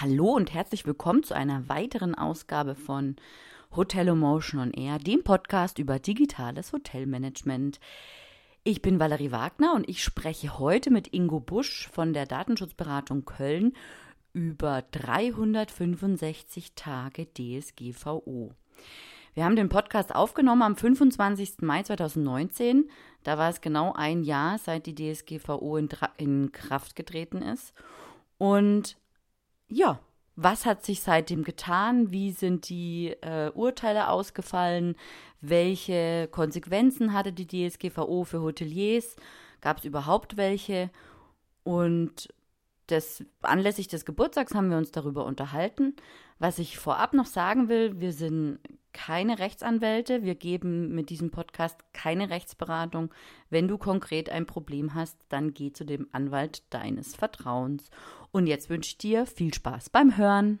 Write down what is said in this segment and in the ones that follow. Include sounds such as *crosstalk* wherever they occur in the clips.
Hallo und herzlich willkommen zu einer weiteren Ausgabe von Hotel Emotion on Air, dem Podcast über digitales Hotelmanagement. Ich bin Valerie Wagner und ich spreche heute mit Ingo Busch von der Datenschutzberatung Köln über 365 Tage DSGVO. Wir haben den Podcast aufgenommen am 25. Mai 2019. Da war es genau ein Jahr, seit die DSGVO in, in Kraft getreten ist. Und ja, was hat sich seitdem getan? Wie sind die äh, Urteile ausgefallen? Welche Konsequenzen hatte die DSGVO für Hoteliers? Gab es überhaupt welche? Und des, anlässlich des Geburtstags haben wir uns darüber unterhalten. Was ich vorab noch sagen will, wir sind keine Rechtsanwälte, wir geben mit diesem Podcast keine Rechtsberatung. Wenn du konkret ein Problem hast, dann geh zu dem Anwalt deines Vertrauens. Und jetzt wünsche ich dir viel Spaß beim Hören.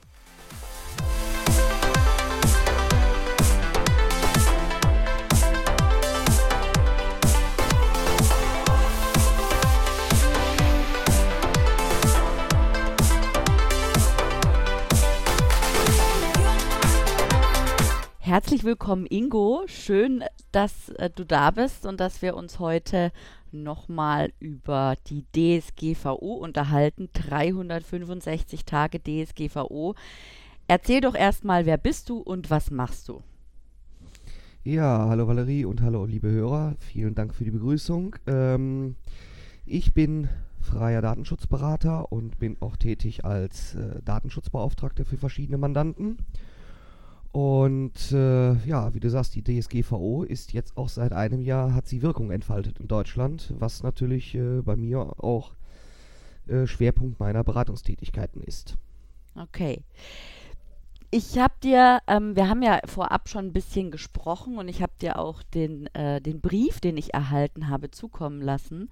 Herzlich willkommen, Ingo. Schön, dass äh, du da bist und dass wir uns heute nochmal über die DSGVO unterhalten. 365 Tage DSGVO. Erzähl doch erstmal, wer bist du und was machst du? Ja, hallo Valerie und hallo liebe Hörer. Vielen Dank für die Begrüßung. Ähm, ich bin freier Datenschutzberater und bin auch tätig als äh, Datenschutzbeauftragter für verschiedene Mandanten. Und äh, ja, wie du sagst, die DSGVO ist jetzt auch seit einem Jahr, hat sie Wirkung entfaltet in Deutschland, was natürlich äh, bei mir auch äh, Schwerpunkt meiner Beratungstätigkeiten ist. Okay. Ich habe dir, ähm, wir haben ja vorab schon ein bisschen gesprochen und ich habe dir auch den, äh, den Brief, den ich erhalten habe, zukommen lassen.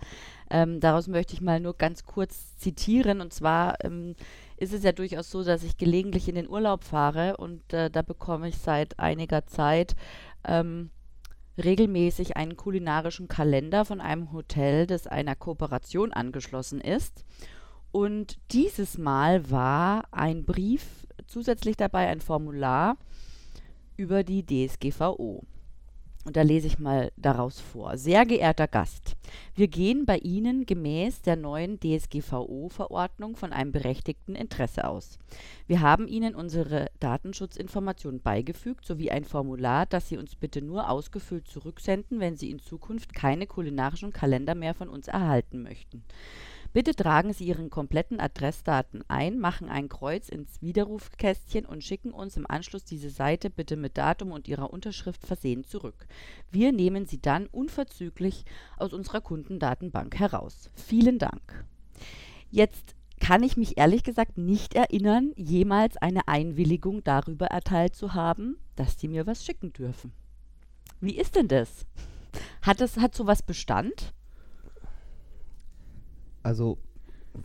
Ähm, daraus möchte ich mal nur ganz kurz zitieren. Und zwar ähm, ist es ja durchaus so, dass ich gelegentlich in den Urlaub fahre und äh, da bekomme ich seit einiger Zeit ähm, regelmäßig einen kulinarischen Kalender von einem Hotel, das einer Kooperation angeschlossen ist. Und dieses Mal war ein Brief zusätzlich dabei, ein Formular über die DSGVO. Und da lese ich mal daraus vor. Sehr geehrter Gast, wir gehen bei Ihnen gemäß der neuen DSGVO-Verordnung von einem berechtigten Interesse aus. Wir haben Ihnen unsere Datenschutzinformationen beigefügt sowie ein Formular, das Sie uns bitte nur ausgefüllt zurücksenden, wenn Sie in Zukunft keine kulinarischen Kalender mehr von uns erhalten möchten. Bitte tragen Sie Ihren kompletten Adressdaten ein, machen ein Kreuz ins Widerrufkästchen und schicken uns im Anschluss diese Seite bitte mit Datum und Ihrer Unterschrift versehen zurück. Wir nehmen sie dann unverzüglich aus unserer Kundendatenbank heraus. Vielen Dank. Jetzt kann ich mich ehrlich gesagt nicht erinnern, jemals eine Einwilligung darüber erteilt zu haben, dass die mir was schicken dürfen. Wie ist denn das? Hat es hat sowas Bestand? Also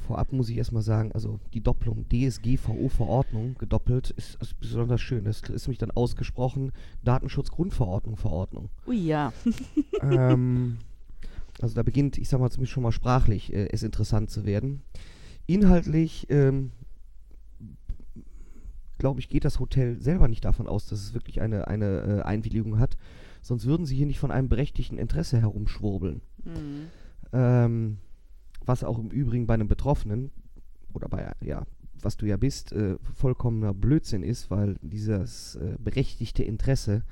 vorab muss ich erstmal sagen, also die Doppelung DSGVO-Verordnung gedoppelt ist, ist, besonders schön. Das ist nämlich dann ausgesprochen Datenschutzgrundverordnung Verordnung. Ui ja. *laughs* ähm, also da beginnt, ich sag mal zumindest schon mal sprachlich, äh, es interessant zu werden. Inhaltlich, ähm, glaube ich, geht das Hotel selber nicht davon aus, dass es wirklich eine, eine äh, Einwilligung hat. Sonst würden sie hier nicht von einem berechtigten Interesse herumschwurbeln. Mhm. Ähm, was auch im Übrigen bei einem Betroffenen oder bei, ja, was du ja bist, äh, vollkommener Blödsinn ist, weil dieses äh, berechtigte Interesse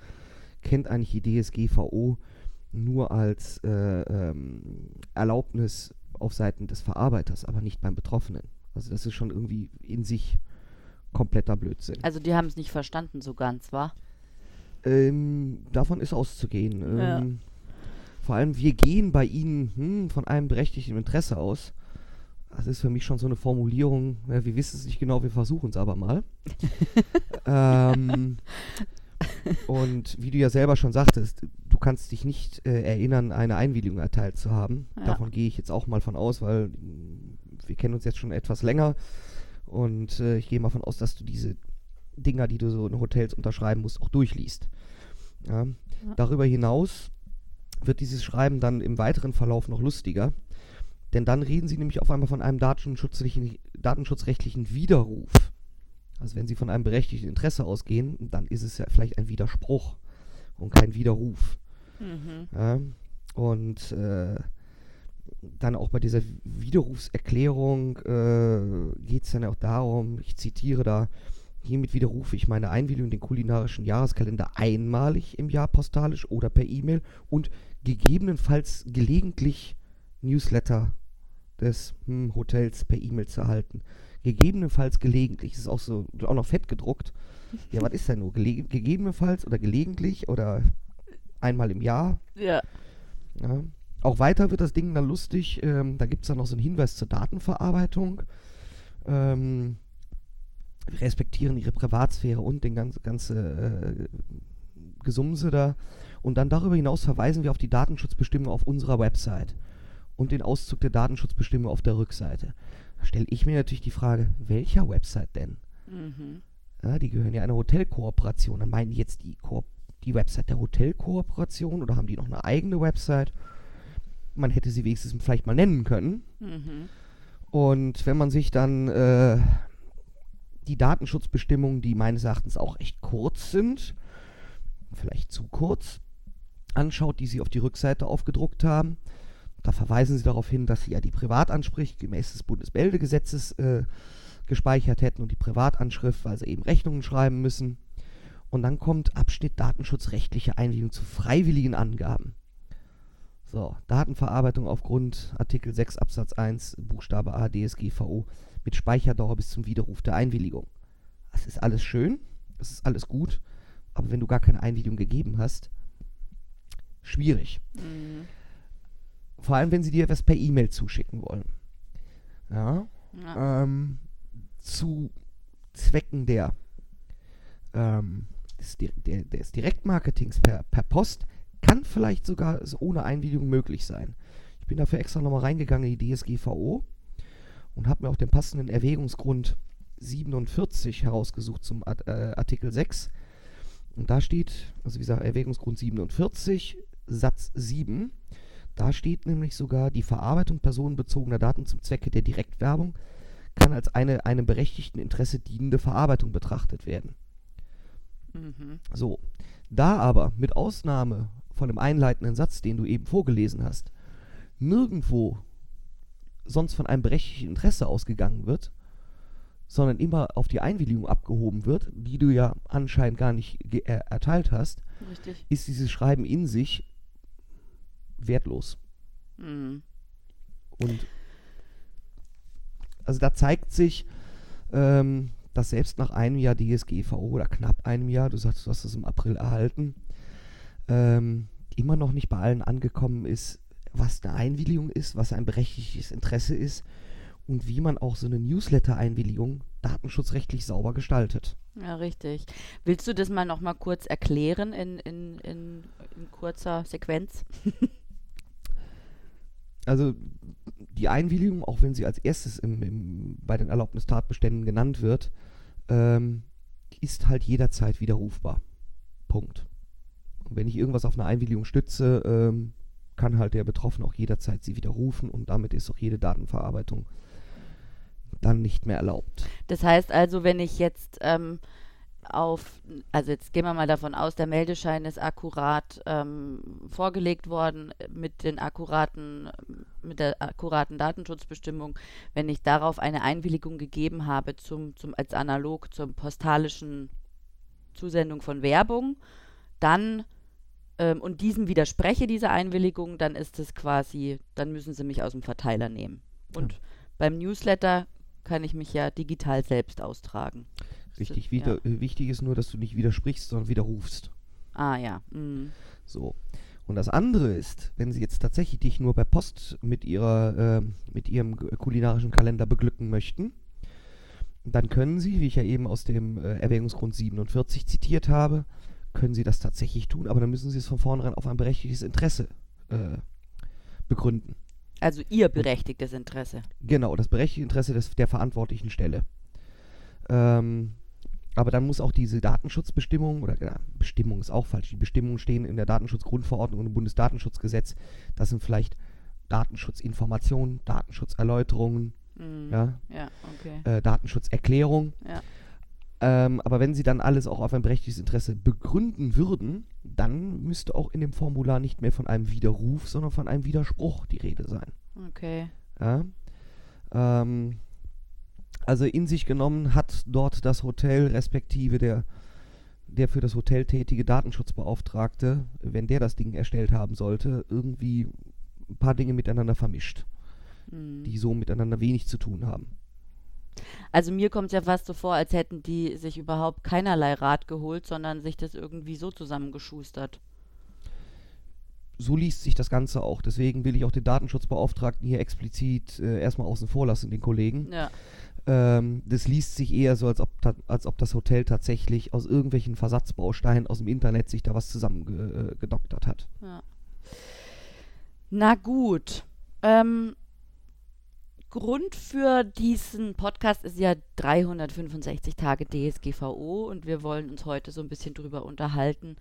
kennt eigentlich die DSGVO nur als äh, ähm, Erlaubnis auf Seiten des Verarbeiters, aber nicht beim Betroffenen. Also das ist schon irgendwie in sich kompletter Blödsinn. Also die haben es nicht verstanden so ganz, wa? Ähm, davon ist auszugehen. Ähm, ja. Vor allem, wir gehen bei ihnen hm, von einem berechtigten Interesse aus. Das ist für mich schon so eine Formulierung, ja, wir wissen es nicht genau, wir versuchen es aber mal. *laughs* ähm, und wie du ja selber schon sagtest, du kannst dich nicht äh, erinnern, eine Einwilligung erteilt zu haben. Ja. Davon gehe ich jetzt auch mal von aus, weil mm, wir kennen uns jetzt schon etwas länger. Und äh, ich gehe mal von aus, dass du diese Dinger, die du so in Hotels unterschreiben musst, auch durchliest. Ja. Darüber hinaus wird dieses Schreiben dann im weiteren Verlauf noch lustiger. Denn dann reden sie nämlich auf einmal von einem datenschutzrechtlichen, datenschutzrechtlichen Widerruf. Also wenn sie von einem berechtigten Interesse ausgehen, dann ist es ja vielleicht ein Widerspruch und kein Widerruf. Mhm. Ja? Und äh, dann auch bei dieser Widerrufserklärung äh, geht es dann auch darum, ich zitiere da, hiermit widerrufe ich meine Einwilligung in den kulinarischen Jahreskalender einmalig im Jahr postalisch oder per E-Mail und gegebenenfalls gelegentlich Newsletter des hm, Hotels per E-Mail zu erhalten. Gegebenenfalls gelegentlich. Ist auch so auch noch fett gedruckt. Ja, was ist denn nur? Gelege gegebenenfalls oder gelegentlich oder einmal im Jahr? Ja. Ja. Auch weiter wird das Ding dann lustig. Ähm, da gibt es dann noch so einen Hinweis zur Datenverarbeitung. Ähm, wir respektieren ihre Privatsphäre und den ganze, ganze äh, Gesumse da. Und dann darüber hinaus verweisen wir auf die Datenschutzbestimmung auf unserer Website und den Auszug der Datenschutzbestimmung auf der Rückseite. Da stelle ich mir natürlich die Frage, welcher Website denn? Mhm. Ja, die gehören ja einer Hotelkooperation. Dann meinen die jetzt die, Ko die Website der Hotelkooperation oder haben die noch eine eigene Website? Man hätte sie wenigstens vielleicht mal nennen können. Mhm. Und wenn man sich dann äh, die Datenschutzbestimmungen, die meines Erachtens auch echt kurz sind, vielleicht zu kurz, anschaut, die sie auf die Rückseite aufgedruckt haben, da verweisen sie darauf hin, dass sie ja die Privatansprüche gemäß des Bundesmeldegesetzes äh, gespeichert hätten und die Privatanschrift, weil sie eben Rechnungen schreiben müssen. Und dann kommt Abschnitt datenschutzrechtliche Einwilligung zu freiwilligen Angaben. So, Datenverarbeitung aufgrund Artikel 6 Absatz 1 Buchstabe A DSGVO mit Speicherdauer bis zum Widerruf der Einwilligung. Das ist alles schön, das ist alles gut, aber wenn du gar keine Einwilligung gegeben hast, schwierig. Mhm. Vor allem, wenn sie dir etwas per E-Mail zuschicken wollen. Ja, Ja. ähm, zu Zwecken der, ähm, des, der, des Direktmarketings per, per Post kann vielleicht sogar so ohne Einwilligung möglich sein. Ich bin dafür extra nochmal reingegangen in die DSGVO und habe mir auch den passenden Erwägungsgrund 47 herausgesucht zum Art, äh, Artikel 6. Und da steht, also wie gesagt, Erwägungsgrund 47, Satz 7. Da steht nämlich sogar, die Verarbeitung personenbezogener Daten zum Zwecke der Direktwerbung kann als eine einem berechtigten Interesse dienende Verarbeitung betrachtet werden. Mhm. So, da aber mit Ausnahme von dem einleitenden Satz, den du eben vorgelesen hast, nirgendwo sonst von einem berechtigten Interesse ausgegangen wird, sondern immer auf die Einwilligung abgehoben wird, die du ja anscheinend gar nicht er erteilt hast, Richtig. ist dieses Schreiben in sich wertlos. Mhm. Und also da zeigt sich, ähm, dass selbst nach einem Jahr DSGVO oder knapp einem Jahr, du sagst, du hast es im April erhalten, ähm, immer noch nicht bei allen angekommen ist, was eine Einwilligung ist, was ein berechtigtes Interesse ist und wie man auch so eine Newsletter-Einwilligung datenschutzrechtlich sauber gestaltet. Ja, richtig. Willst du das mal noch mal kurz erklären in, in, in, in kurzer Sequenz? *laughs* Also die Einwilligung, auch wenn sie als erstes im, im, bei den Erlaubnistatbeständen genannt wird, ähm, ist halt jederzeit widerrufbar. Punkt. Und wenn ich irgendwas auf eine Einwilligung stütze, ähm, kann halt der Betroffene auch jederzeit sie widerrufen und damit ist auch jede Datenverarbeitung dann nicht mehr erlaubt. Das heißt also, wenn ich jetzt ähm, auf, also jetzt gehen wir mal davon aus, der Meldeschein ist akkurat ähm, vorgelegt worden mit den akkuraten, mit der akkuraten Datenschutzbestimmung, wenn ich darauf eine Einwilligung gegeben habe zum, zum als analog zur postalischen Zusendung von Werbung, dann ähm, und diesem widerspreche dieser Einwilligung, dann ist es quasi, dann müssen sie mich aus dem Verteiler nehmen. Und Ja. beim Newsletter kann ich mich ja digital selbst austragen. Richtig, ja. wieder, äh, wichtig ist nur, dass du nicht widersprichst, sondern widerrufst. Ah ja. Mhm. So. Und das andere ist, wenn Sie jetzt tatsächlich dich nur per Post mit, ihrer, äh, mit Ihrem kulinarischen Kalender beglücken möchten, dann können Sie, wie ich ja eben aus dem äh, Erwägungsgrund 47 zitiert habe, können Sie das tatsächlich tun, aber dann müssen Sie es von vornherein auf ein berechtigtes Interesse äh, begründen. Also Ihr berechtigtes Interesse. Genau, das berechtigte Interesse des, der verantwortlichen Stelle. Ähm, aber dann muss auch diese Datenschutzbestimmung, oder ja, Bestimmung ist auch falsch, die Bestimmungen stehen in der Datenschutzgrundverordnung und im Bundesdatenschutzgesetz. Das sind vielleicht Datenschutzinformationen, Datenschutzerläuterungen, Mhm. ja, Ja, okay. äh, Datenschutzerklärung. Ja. Ähm, aber wenn Sie dann alles auch auf ein berechtigtes Interesse begründen würden, dann müsste auch in dem Formular nicht mehr von einem Widerruf, sondern von einem Widerspruch die Rede sein. Okay. Ja? Ähm, also in sich genommen hat dort das Hotel respektive der, der für das Hotel tätige Datenschutzbeauftragte, wenn der das Ding erstellt haben sollte, irgendwie ein paar Dinge miteinander vermischt, Mhm. die so miteinander wenig zu tun haben. Also mir kommt es ja fast so vor, als hätten die sich überhaupt keinerlei Rat geholt, sondern sich das irgendwie so zusammengeschustert. So liest sich das Ganze auch. Deswegen will ich auch den Datenschutzbeauftragten hier explizit äh, erstmal außen vor lassen, den Kollegen. Ja. Ähm, das liest sich eher so, als ob, als ob das Hotel tatsächlich aus irgendwelchen Versatzbausteinen aus dem Internet sich da was zusammengedoktert hat. Ja. Na gut. Ähm, Grund für diesen Podcast ist ja 365 Tage DSGVO und wir wollen uns heute so ein bisschen drüber unterhalten.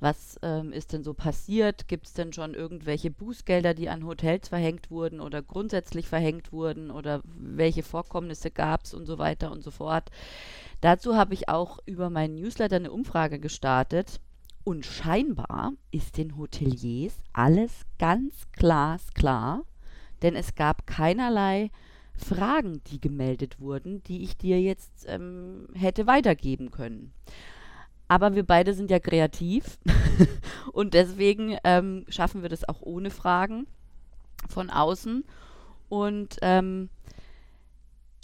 Was ähm, ist denn so passiert? Gibt es denn schon irgendwelche Bußgelder, die an Hotels verhängt wurden oder grundsätzlich verhängt wurden oder welche Vorkommnisse gab es und so weiter und so fort? Dazu habe ich auch über meinen Newsletter eine Umfrage gestartet. Und scheinbar ist den Hoteliers alles ganz glasklar, denn es gab keinerlei Fragen, die gemeldet wurden, die ich dir jetzt ähm, hätte weitergeben können. Aber wir beide sind ja kreativ *laughs* und deswegen ähm, schaffen wir das auch ohne Fragen von außen. Und ähm,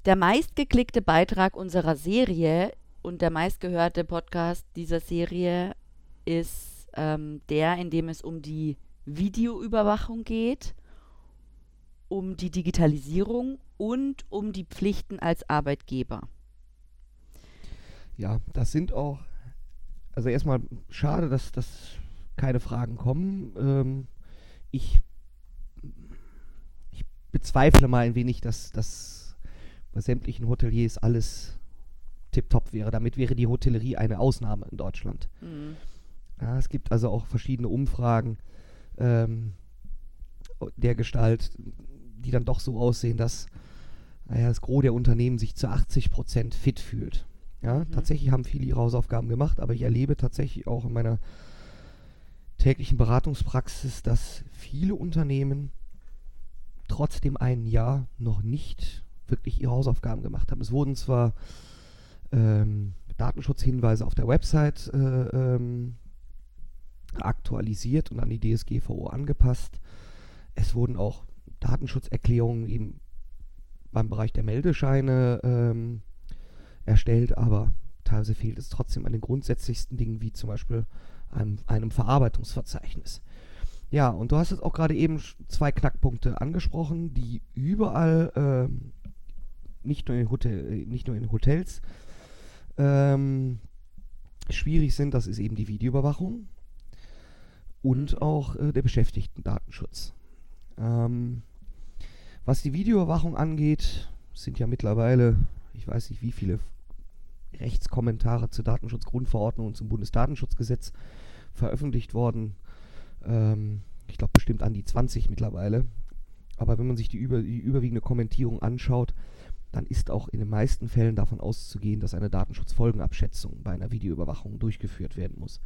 der meistgeklickte Beitrag unserer Serie und der meistgehörte Podcast dieser Serie ist ähm, der, in dem es um die Videoüberwachung geht, um die Digitalisierung und um die Pflichten als Arbeitgeber. Ja, das sind auch, also erstmal schade, dass, dass keine Fragen kommen. Ähm, ich, ich bezweifle mal ein wenig, dass, dass bei sämtlichen Hoteliers alles tipptopp wäre. Damit wäre die Hotellerie eine Ausnahme in Deutschland. Mhm. Ja, es gibt also auch verschiedene Umfragen ähm, der Gestalt, die dann doch so aussehen, dass naja, das Gros der Unternehmen sich zu 80% fit fühlt. Ja, Mhm. tatsächlich haben viele ihre Hausaufgaben gemacht, aber ich erlebe tatsächlich auch in meiner täglichen Beratungspraxis, dass viele Unternehmen trotzdem ein Jahr noch nicht wirklich ihre Hausaufgaben gemacht haben. Es wurden zwar ähm, Datenschutzhinweise auf der Website äh, ähm, aktualisiert und an die DSGVO angepasst. Es wurden auch Datenschutzerklärungen eben beim Bereich der Meldescheine ähm, erstellt, aber teilweise fehlt es trotzdem an den grundsätzlichsten Dingen, wie zum Beispiel einem, einem Verarbeitungsverzeichnis. Ja, und du hast jetzt auch gerade eben zwei Knackpunkte angesprochen, die überall, ähm, nicht, nur in Hotel, äh, nicht nur in Hotels, ähm, schwierig sind. Das ist eben die Videoüberwachung und auch äh, der Beschäftigten-Datenschutz. Ähm, was die Videoüberwachung angeht, sind ja mittlerweile, ich weiß nicht wie viele Rechtskommentare zur Datenschutzgrundverordnung und zum Bundesdatenschutzgesetz veröffentlicht worden. Ähm, ich glaube bestimmt an die 20 mittlerweile. Aber wenn man sich die, über, die überwiegende Kommentierung anschaut, dann ist auch in den meisten Fällen davon auszugehen, dass eine Datenschutzfolgenabschätzung bei einer Videoüberwachung durchgeführt werden muss,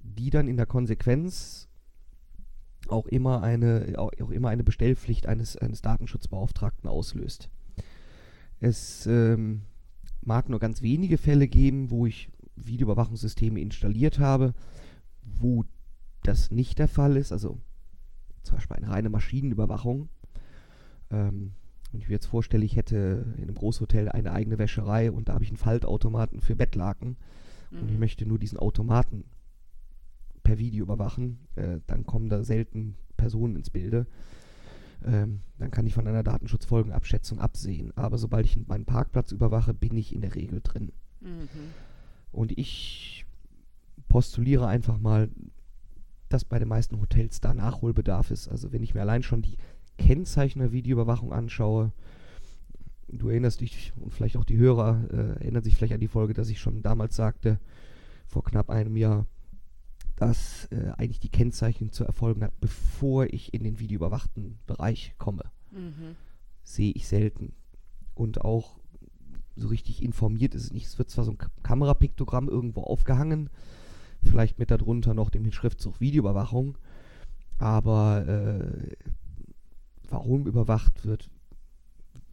die dann in der Konsequenz auch immer eine, auch, immer eine Bestellpflicht eines, eines Datenschutzbeauftragten auslöst. Es ähm, mag nur ganz wenige Fälle geben, wo ich Videoüberwachungssysteme installiert habe, wo das nicht der Fall ist, also zum Beispiel eine reine Maschinenüberwachung. Ähm, wenn ich mir jetzt vorstelle, ich hätte in einem Großhotel eine eigene Wäscherei und da habe ich einen Faltautomaten für Bettlaken und ich Mhm. möchte nur diesen Automaten per Video überwachen, äh, dann kommen da selten Personen ins Bilde. Ähm, dann kann ich von einer Datenschutzfolgenabschätzung absehen. Aber sobald ich meinen Parkplatz überwache, bin ich in der Regel drin. Mhm. Und ich postuliere einfach mal, dass bei den meisten Hotels da Nachholbedarf ist. Also wenn ich mir allein schon die Kennzeichen der Videoüberwachung anschaue, du erinnerst dich und vielleicht auch die Hörer äh, erinnern sich vielleicht an die Folge, dass ich schon damals sagte, vor knapp einem Jahr, dass äh, eigentlich die Kennzeichnung zu erfolgen hat, bevor ich in den videoüberwachten Bereich komme. Mhm. Sehe ich selten. Und auch so richtig informiert ist es nicht. Es wird zwar so ein Kamerapiktogramm irgendwo aufgehangen, vielleicht mit darunter noch dem Schriftzug Videoüberwachung, aber äh, warum überwacht wird,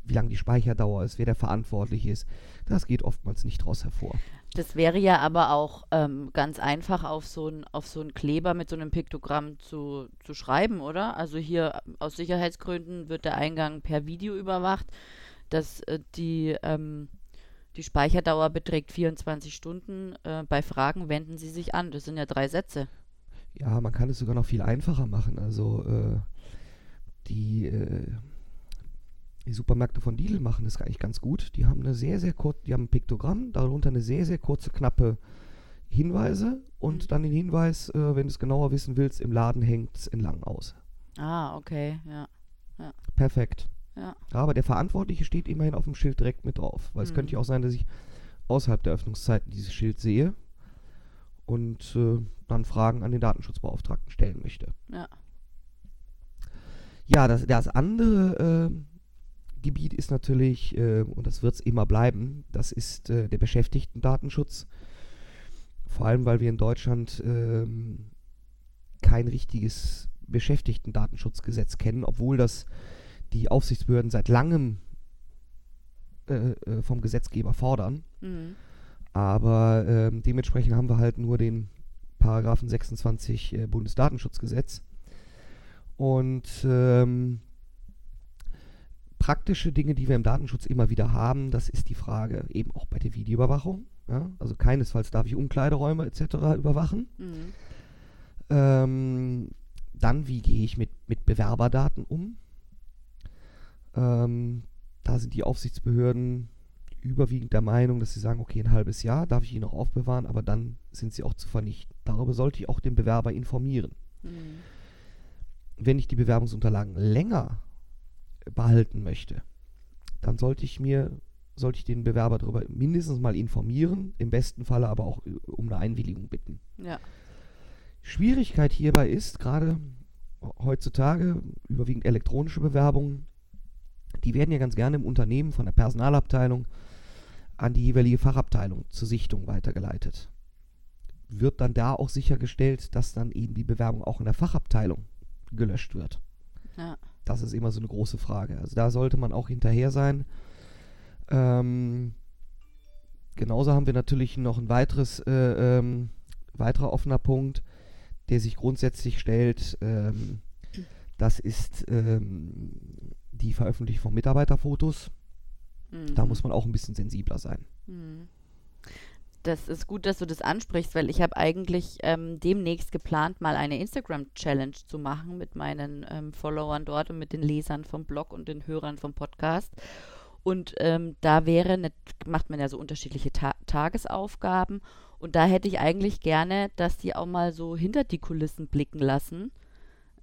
wie lange die Speicherdauer ist, wer der Verantwortliche ist, das geht oftmals nicht daraus hervor. Das wäre ja aber auch ähm, ganz einfach auf so einen so Kleber mit so einem Piktogramm zu, zu schreiben, oder? Also hier aus Sicherheitsgründen wird der Eingang per Video überwacht, dass äh, die, ähm, die Speicherdauer beträgt 24 Stunden. Äh, bei Fragen wenden Sie sich an. Das sind ja drei Sätze. Ja, man kann es sogar noch viel einfacher machen. Also äh, die äh, die Supermärkte von Lidl machen das eigentlich ganz gut. Die haben eine sehr, sehr kurze, die haben ein Piktogramm, darunter eine sehr, sehr kurze, knappe Hinweise und mhm. dann den Hinweis, äh, wenn du es genauer wissen willst, im Laden hängt es entlang aus. Ah, okay, ja. ja. Perfekt. Ja. Aber der Verantwortliche steht immerhin auf dem Schild direkt mit drauf. Weil mhm. es könnte ja auch sein, dass ich außerhalb der Öffnungszeiten dieses Schild sehe und äh, dann Fragen an den Datenschutzbeauftragten stellen möchte. Ja. Ja, das, das andere äh, Gebiet ist natürlich, äh, und das wird es immer bleiben, das ist äh, der Beschäftigten-Datenschutz. Vor allem, weil wir in Deutschland äh, kein richtiges Beschäftigten-Datenschutzgesetz kennen, obwohl das die Aufsichtsbehörden seit langem äh, äh, vom Gesetzgeber fordern. Mhm. Aber ähm, dementsprechend haben wir halt nur den Paragraphen 26 äh, Bundesdatenschutzgesetz. Und ähm, praktische Dinge, die wir im Datenschutz immer wieder haben, das ist die Frage eben auch bei der Videoüberwachung. Ja? Also keinesfalls darf ich Umkleideräume etc. überwachen. Mhm. Ähm, dann, wie gehe ich mit, mit Bewerberdaten um? Ähm, da sind die Aufsichtsbehörden überwiegend der Meinung, dass sie sagen, okay, ein halbes Jahr darf ich ihn noch aufbewahren, aber dann sind sie auch zu vernichten. Darüber sollte ich auch den Bewerber informieren. Mhm. Wenn ich die Bewerbungsunterlagen länger behalten möchte, dann sollte ich mir, sollte ich den Bewerber darüber mindestens mal informieren, im besten Falle aber auch äh, um eine Einwilligung bitten. Ja. Schwierigkeit hierbei ist, gerade heutzutage überwiegend elektronische Bewerbungen, die werden ja ganz gerne im Unternehmen von der Personalabteilung an die jeweilige Fachabteilung zur Sichtung weitergeleitet. Wird dann da auch sichergestellt, dass dann eben die Bewerbung auch in der Fachabteilung gelöscht wird? Ja. Das ist immer so eine große Frage. Also da sollte man auch hinterher sein. Ähm, genauso haben wir natürlich noch ein weiteres, äh, ähm, weiterer offener Punkt, der sich grundsätzlich stellt. Ähm, das ist ähm, die Veröffentlichung von Mitarbeiterfotos. Mhm. Da muss man auch ein bisschen sensibler sein. Mhm das ist gut, dass du das ansprichst, weil ich habe eigentlich ähm, demnächst geplant, mal eine Instagram-Challenge zu machen mit meinen ähm, Followern dort und mit den Lesern vom Blog und den Hörern vom Podcast. Und ähm, da wäre, eine, macht man ja so unterschiedliche Ta Tagesaufgaben. Und da hätte ich eigentlich gerne, dass die auch mal so hinter die Kulissen blicken lassen.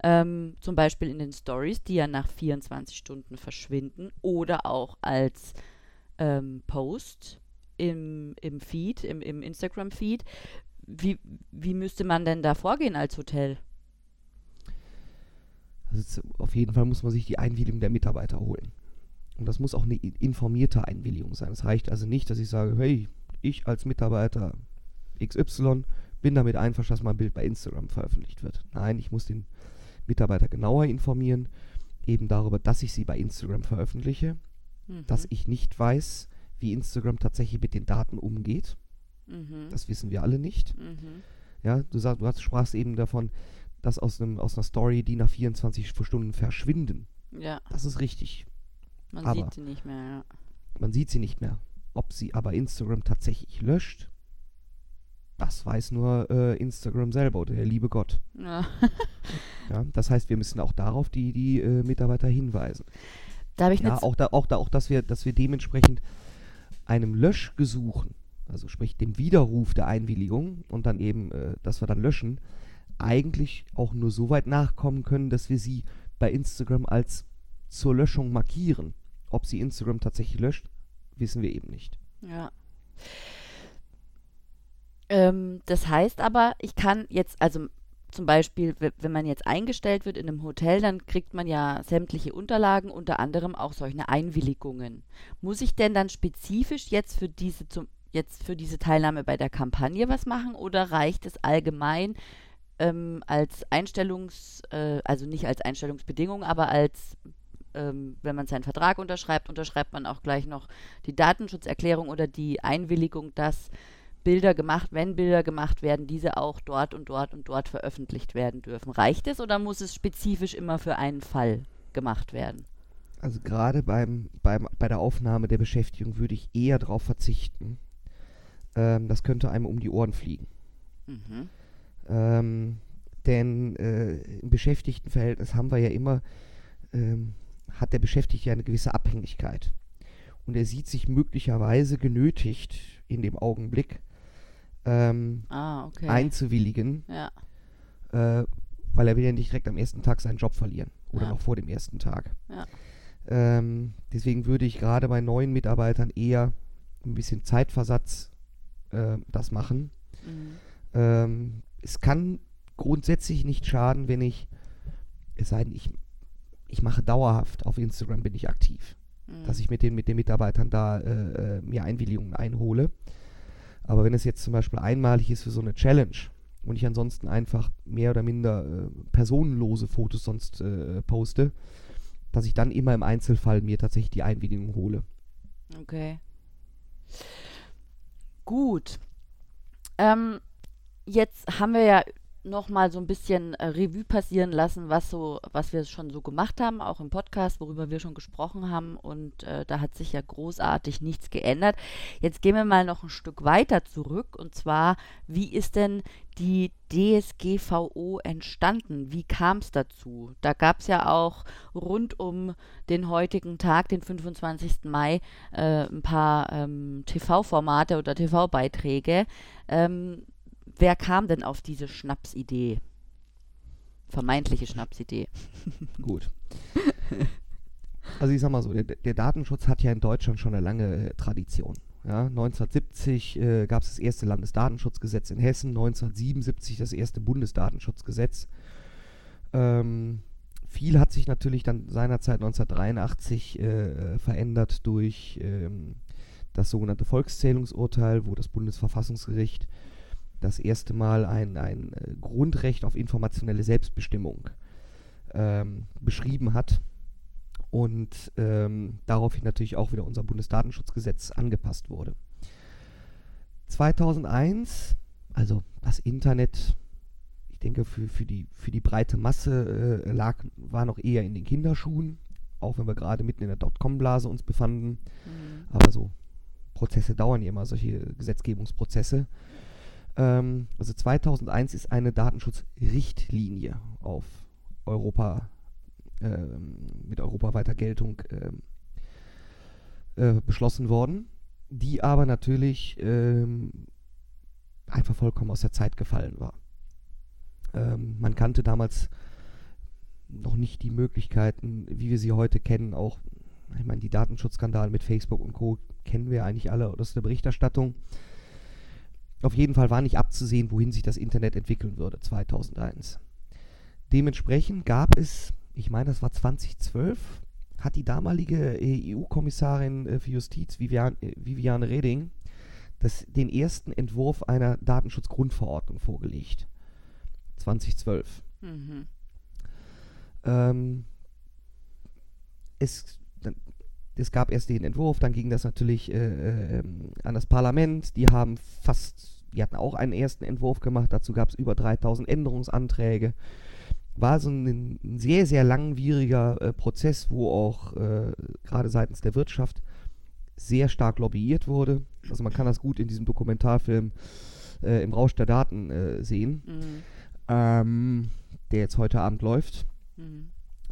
Ähm, zum Beispiel in den Stories, die ja nach 24 Stunden verschwinden. Oder auch als ähm, Post im, im Feed, im, im Instagram-Feed. Wie, wie müsste man denn da vorgehen als Hotel? Also auf jeden Fall muss man sich die Einwilligung der Mitarbeiter holen. Und das muss auch eine informierte Einwilligung sein. Es reicht also nicht, dass ich sage, hey, ich als Mitarbeiter XY bin damit einverstanden, dass mein Bild bei Instagram veröffentlicht wird. Nein, ich muss den Mitarbeiter genauer informieren, eben darüber, dass ich sie bei Instagram veröffentliche, mhm. dass ich nicht weiß, wie Instagram tatsächlich mit den Daten umgeht. Mhm. Das wissen wir alle nicht. Mhm. Ja, du, sag, du hast, sprachst eben davon, dass aus, einem, aus einer Story die nach 24 Stunden verschwinden. Ja. Das ist richtig. Man aber sieht sie nicht mehr, ja. Man sieht sie nicht mehr. Ob sie aber Instagram tatsächlich löscht, Das weiß nur äh, Instagram selber oder der liebe Gott. Ja. *laughs* ja. das heißt, wir müssen auch darauf die, die äh, Mitarbeiter hinweisen. Da habe ich ja, auch da, auch da, auch dass wir, dass wir dementsprechend einem Löschgesuchen, also sprich dem Widerruf der Einwilligung und dann eben, äh, dass wir dann löschen, eigentlich auch nur so weit nachkommen können, dass wir sie bei Instagram als zur Löschung markieren. Ob sie Instagram tatsächlich löscht, wissen wir eben nicht. Ja. Ähm, das heißt aber, ich kann jetzt, also zum Beispiel, wenn man jetzt eingestellt wird in einem Hotel, dann kriegt man ja sämtliche Unterlagen, unter anderem auch solche Einwilligungen. Muss ich denn dann spezifisch jetzt für diese zum, jetzt für diese Teilnahme bei der Kampagne was machen oder reicht es allgemein ähm, als Einstellungs, äh, also nicht als Einstellungsbedingung, aber als ähm, wenn man seinen Vertrag unterschreibt, unterschreibt man auch gleich noch die Datenschutzerklärung oder die Einwilligung, dass Bilder gemacht, wenn Bilder gemacht werden, diese auch dort und dort und dort veröffentlicht werden dürfen. Reicht es oder muss es spezifisch immer für einen Fall gemacht werden? Also gerade beim, beim, bei der Aufnahme der Beschäftigung würde ich eher darauf verzichten. Ähm, das könnte einem um die Ohren fliegen. Mhm. Ähm, denn äh, im Beschäftigtenverhältnis haben wir ja immer, ähm, hat der Beschäftigte ja eine gewisse Abhängigkeit. Und er sieht sich möglicherweise genötigt, in dem Augenblick, ähm, ah, okay. einzuwilligen, ja. äh, weil er will ja nicht direkt am ersten Tag seinen Job verlieren oder ja. noch vor dem ersten Tag. Ja. Ähm, deswegen würde ich gerade bei neuen Mitarbeitern eher ein bisschen Zeitversatz äh, das machen. Mhm. Ähm, es kann grundsätzlich nicht schaden, wenn ich, es sei denn, ich, ich mache dauerhaft auf Instagram bin ich aktiv, mhm. dass ich mit den, mit den Mitarbeitern da äh, äh mir Einwilligungen einhole. Aber wenn es jetzt zum Beispiel einmalig ist für so eine Challenge und ich ansonsten einfach mehr oder minder äh, personenlose Fotos sonst äh, poste, dass ich dann immer im Einzelfall mir tatsächlich die Einwilligung hole. Okay. Gut. Ähm, jetzt haben wir ja noch mal so ein bisschen äh, Revue passieren lassen, was so, was wir schon so gemacht haben, auch im Podcast, worüber wir schon gesprochen haben. Und äh, da hat sich ja großartig nichts geändert. Jetzt gehen wir mal noch ein Stück weiter zurück. Und zwar, wie ist denn die DSGVO entstanden? Wie kam es dazu? Da gab es ja auch rund um den heutigen Tag, den 25. Mai, äh, ein paar ähm, TV-Formate oder TV-Beiträge. Ähm, wer kam denn auf diese Schnapsidee? Vermeintliche Schnapsidee. *laughs* Gut. Also ich sag mal so, der, der, Datenschutz hat ja in Deutschland schon eine lange äh, Tradition. Ja, 1970 äh, gab es das erste Landesdatenschutzgesetz in Hessen, 1977 das erste Bundesdatenschutzgesetz. Ähm, viel hat sich natürlich dann seinerzeit 1983 äh, verändert durch ähm, das sogenannte Volkszählungsurteil, wo das Bundesverfassungsgericht das erste Mal ein, ein äh, Grundrecht auf informationelle Selbstbestimmung ähm, beschrieben hat und ähm, daraufhin natürlich auch wieder unser Bundesdatenschutzgesetz angepasst wurde. 2001, also das Internet, ich denke für, für, die, für die breite Masse äh, lag, war noch eher in den Kinderschuhen, auch wenn wir gerade mitten in der Dotcom-Blase uns befanden. Mhm. Aber so Prozesse dauern ja immer, solche Gesetzgebungsprozesse. Ähm, also 2001 ist eine Datenschutzrichtlinie auf Europa ähm, mit europaweiter Geltung ähm, äh, beschlossen worden, die aber natürlich ähm, einfach vollkommen aus der Zeit gefallen war. Ähm, man kannte damals noch nicht die Möglichkeiten, wie wir sie heute kennen, auch ich meine, die Datenschutzskandale mit Facebook und Co. kennen wir eigentlich alle aus der Berichterstattung. Auf jeden Fall war nicht abzusehen, wohin sich das Internet entwickeln würde 2001. Dementsprechend gab es, ich meine, das war 2012, hat die damalige EU-Kommissarin äh, für Justiz, Vivian, äh, Viviane Reding, das, den ersten Entwurf einer Datenschutzgrundverordnung vorgelegt. 2012. Mhm. Ähm, es, es gab erst den Entwurf, dann ging das natürlich äh, äh, an das Parlament. Die haben fast die hatten auch einen ersten Entwurf gemacht, dazu gab es über 3000 Änderungsanträge. War so ein, ein sehr, sehr langwieriger äh, Prozess, wo auch äh, gerade seitens der Wirtschaft sehr stark lobbyiert wurde. Also man kann das gut in diesem Dokumentarfilm äh, im Rausch der Daten äh, sehen, Mhm. ähm, der jetzt heute Abend läuft. Mhm.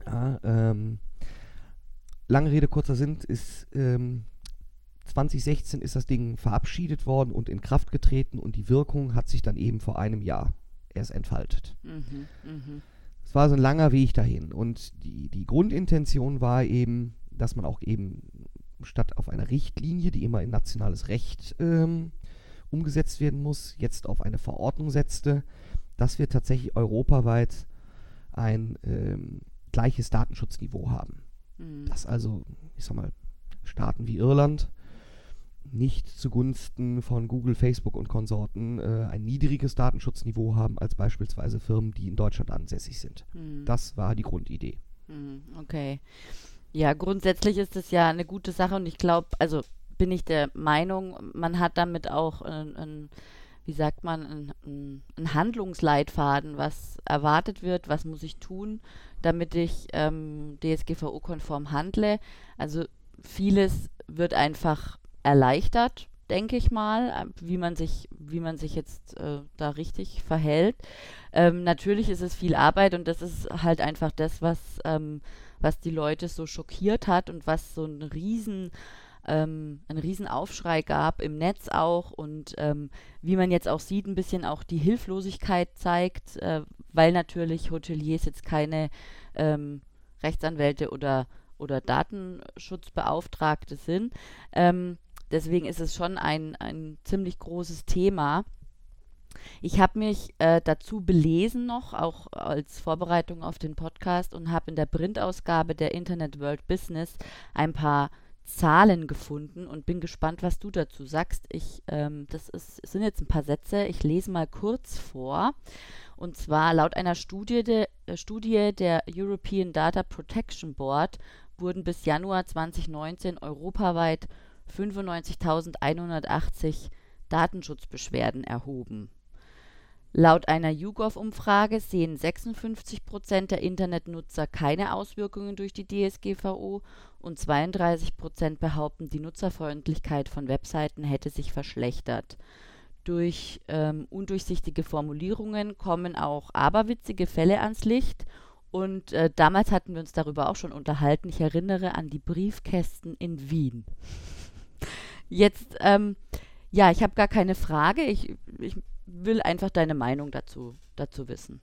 Ja, ähm, lange Rede, kurzer Sinn, ist ähm, 2016 ist das Ding verabschiedet worden und in Kraft getreten und die Wirkung hat sich dann eben vor einem Jahr erst entfaltet. Mhm. Mhm. Es war so ein langer Weg dahin und die, die Grundintention war eben, dass man auch eben statt auf einer Richtlinie, die immer in nationales Recht ähm, umgesetzt werden muss, jetzt auf eine Verordnung setzte, dass wir tatsächlich europaweit ein ähm, gleiches Datenschutzniveau haben. Mhm. Dass also, ich sag mal, Staaten wie Irland nicht zugunsten von Google, Facebook und Konsorten äh, ein niedriges Datenschutzniveau haben als beispielsweise Firmen, die in Deutschland ansässig sind. Mhm. Das war die Grundidee. Mhm, Okay. Ja, grundsätzlich ist es ja eine gute Sache und ich glaube, also bin ich der Meinung, man hat damit auch ein, ein wie sagt man, ein, ein, ein Handlungsleitfaden, was erwartet wird, was muss ich tun, damit ich ähm, DSGVO-konform handle. Also vieles wird einfach erleichtert, denke ich mal, äh, wie man sich, wie man sich jetzt äh, da richtig verhält. Ähm, natürlich ist es viel Arbeit und das ist halt einfach das, was, ähm, was die Leute so schockiert hat und was so ein riesen ähm, einen riesen Aufschrei gab im Netz auch und ähm, wie man jetzt auch sieht, ein bisschen auch die Hilflosigkeit zeigt, äh, weil natürlich Hoteliers jetzt keine ähm, Rechtsanwälte oder, oder Datenschutzbeauftragte sind. Ähm, deswegen ist es schon ein, ein ziemlich großes Thema. Ich habe mich äh, dazu belesen noch, auch als Vorbereitung auf den Podcast und habe in der Printausgabe der Internet World Business ein paar Zahlen gefunden und bin gespannt, was du dazu sagst. Ich, ähm, das ist, sind jetzt ein paar Sätze. Ich lese mal kurz vor. Und zwar laut einer Studie, de, äh, Studie der European Data Protection Board wurden bis Januar 2019 europaweit 95.180 Datenschutzbeschwerden erhoben. Laut einer YouGov-Umfrage sehen 56 Prozent der Internetnutzer keine Auswirkungen durch die DSGVO und 32 Prozent behaupten, die Nutzerfreundlichkeit von Webseiten hätte sich verschlechtert. Durch ähm, undurchsichtige Formulierungen kommen auch aberwitzige Fälle ans Licht. Und äh, damals hatten wir uns darüber auch schon unterhalten. Ich erinnere an die Briefkästen in Wien. *laughs* Jetzt, ähm, ja, ich habe gar keine Frage. Ich, ich will einfach deine Meinung dazu, dazu wissen.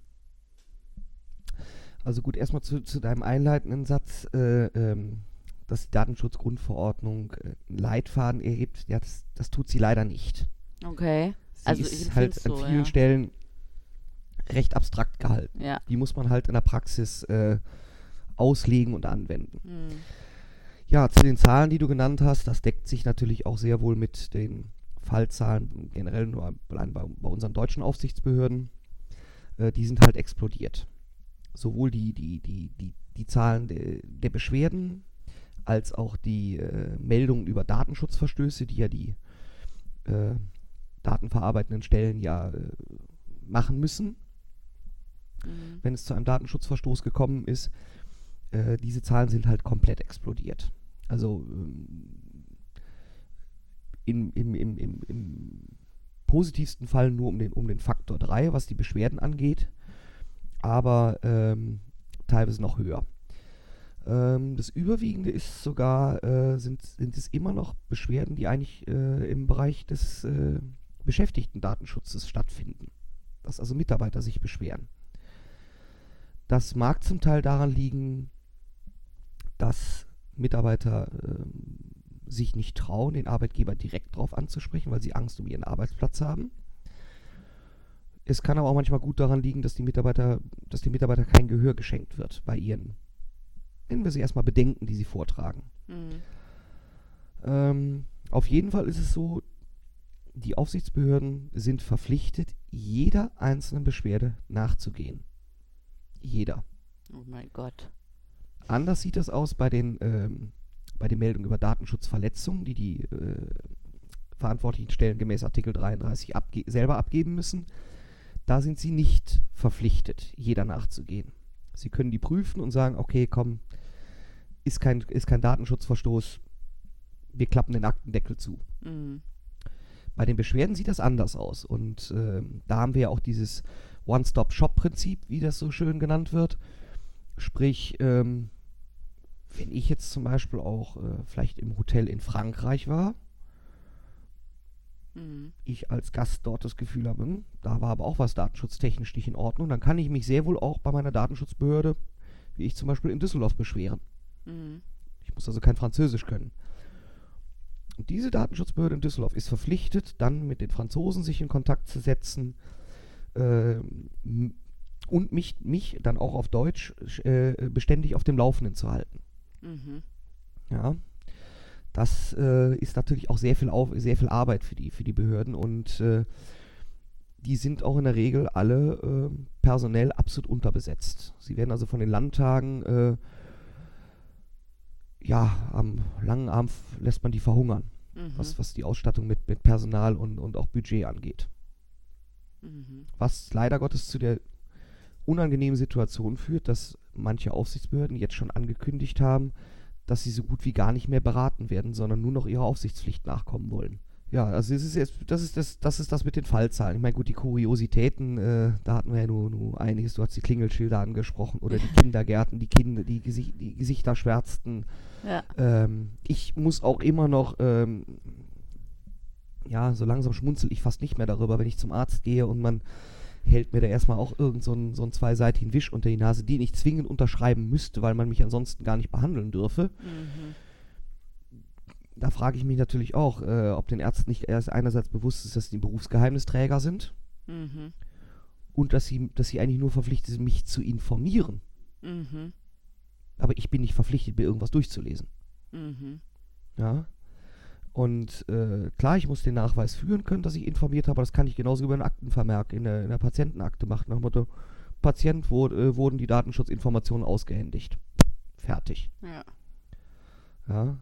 Also gut, erstmal zu, zu deinem einleitenden Satz, äh, ähm, dass die Datenschutzgrundverordnung äh, einen Leitfaden erhebt. Ja, das, das tut sie leider nicht. Okay. Sie Also ist halt an so, vielen ja. Stellen recht abstrakt gehalten. Ja. Die muss man halt in der Praxis äh, auslegen und anwenden. Hm. Ja, zu den Zahlen, die du genannt hast, das deckt sich natürlich auch sehr wohl mit den Fallzahlen generell nur allein bei, bei unseren deutschen Aufsichtsbehörden. Äh, die sind halt explodiert. Sowohl die, die, die, die, die Zahlen de, der Beschwerden als auch die äh, Meldungen über Datenschutzverstöße, die ja die äh, datenverarbeitenden Stellen ja äh, machen müssen, Mhm. wenn es zu einem Datenschutzverstoß gekommen ist. Äh, diese Zahlen sind halt komplett explodiert. Also in, im, im, im, im positivsten Fall nur um den, um den Faktor 3, was die Beschwerden angeht, aber ähm, teilweise noch höher. Ähm, das Überwiegende ist sogar, äh, sind, sind es immer noch Beschwerden, die eigentlich äh, im Bereich des äh, Beschäftigten-Datenschutzes stattfinden. Dass also Mitarbeiter sich beschweren. Das mag zum Teil daran liegen, dass Mitarbeiter ähm, sich nicht trauen, den Arbeitgeber direkt darauf anzusprechen, weil sie Angst um ihren Arbeitsplatz haben. Es kann aber auch manchmal gut daran liegen, dass die Mitarbeiter, dass dem Mitarbeiter kein Gehör geschenkt wird bei ihren, nennen wir sie erstmal Bedenken, die sie vortragen. Mhm. Ähm, auf jeden Fall ist es so, die Aufsichtsbehörden sind verpflichtet, jeder einzelnen Beschwerde nachzugehen. Jeder. Oh mein Gott. Anders sieht das aus bei den, ähm, bei den Meldungen über Datenschutzverletzungen, die die äh, verantwortlichen Stellen gemäß Artikel 33 abge selber abgeben müssen. Da sind sie nicht verpflichtet, jeder nachzugehen. Sie können die prüfen und sagen, okay, komm, ist kein, ist kein Datenschutzverstoß, wir klappen den Aktendeckel zu. Mhm. Bei den Beschwerden sieht das anders aus. Und äh, da haben wir ja auch dieses One-Stop-Shop-Prinzip, wie das so schön genannt wird. Sprich, ähm, wenn ich jetzt zum Beispiel auch äh, vielleicht im Hotel in Frankreich war, mhm. ich als Gast dort das Gefühl habe, hm, da war aber auch was datenschutztechnisch nicht in Ordnung, dann kann ich mich sehr wohl auch bei meiner Datenschutzbehörde, wie ich zum Beispiel in Düsseldorf, beschweren. Mhm. Ich muss also kein Französisch können. Und diese Datenschutzbehörde in Düsseldorf ist verpflichtet, dann mit den Franzosen sich in Kontakt zu setzen äh, und mich, mich dann auch auf Deutsch äh, beständig auf dem Laufenden zu halten. Mhm. Ja. Das äh, ist natürlich auch sehr viel, auf, sehr viel Arbeit für die, für die Behörden und äh, die sind auch in der Regel alle äh, personell absolut unterbesetzt. Sie werden also von den Landtagen, äh, ja, am langen Arm lässt man die verhungern, mhm. was, was die Ausstattung mit, mit Personal und, und auch Budget angeht. Mhm. Was leider Gottes zu der unangenehmen Situation führt, dass manche Aufsichtsbehörden jetzt schon angekündigt haben, dass sie so gut wie gar nicht mehr beraten werden, sondern nur noch ihrer Aufsichtspflicht nachkommen wollen. Ja, also es ist jetzt, das ist das, das ist das mit den Fallzahlen. Ich meine, gut, die Kuriositäten, äh, da hatten wir ja nur, nur einiges. Du hast die Klingelschilder angesprochen oder die *laughs* Kindergärten, die Kinder, die, Gesicht, die Gesichter schwärzten. Ja. Ähm, ich muss auch immer noch, ähm, ja, so langsam schmunzel ich fast nicht mehr darüber, wenn ich zum Arzt gehe und man hält mir da erstmal auch irgend so einen, so einen zweiseitigen Wisch unter die Nase, den ich zwingend unterschreiben müsste, weil man mich ansonsten gar nicht behandeln dürfe. Mhm. Da frage ich mich natürlich auch, äh, ob den Ärzten nicht erst einerseits bewusst ist, dass sie Berufsgeheimnisträger sind mhm. und dass sie, dass sie eigentlich nur verpflichtet sind, mich zu informieren. Mhm. Aber ich bin nicht verpflichtet, mir irgendwas durchzulesen. Mhm. Ja. Und äh, klar, ich muss den Nachweis führen können, dass ich informiert habe, aber das kann ich genauso über einen Aktenvermerk in der, in der Patientenakte machen. Nach dem Motto, Patient wurde, äh, wurden die Datenschutzinformationen ausgehändigt. Fertig. Ja. Ja.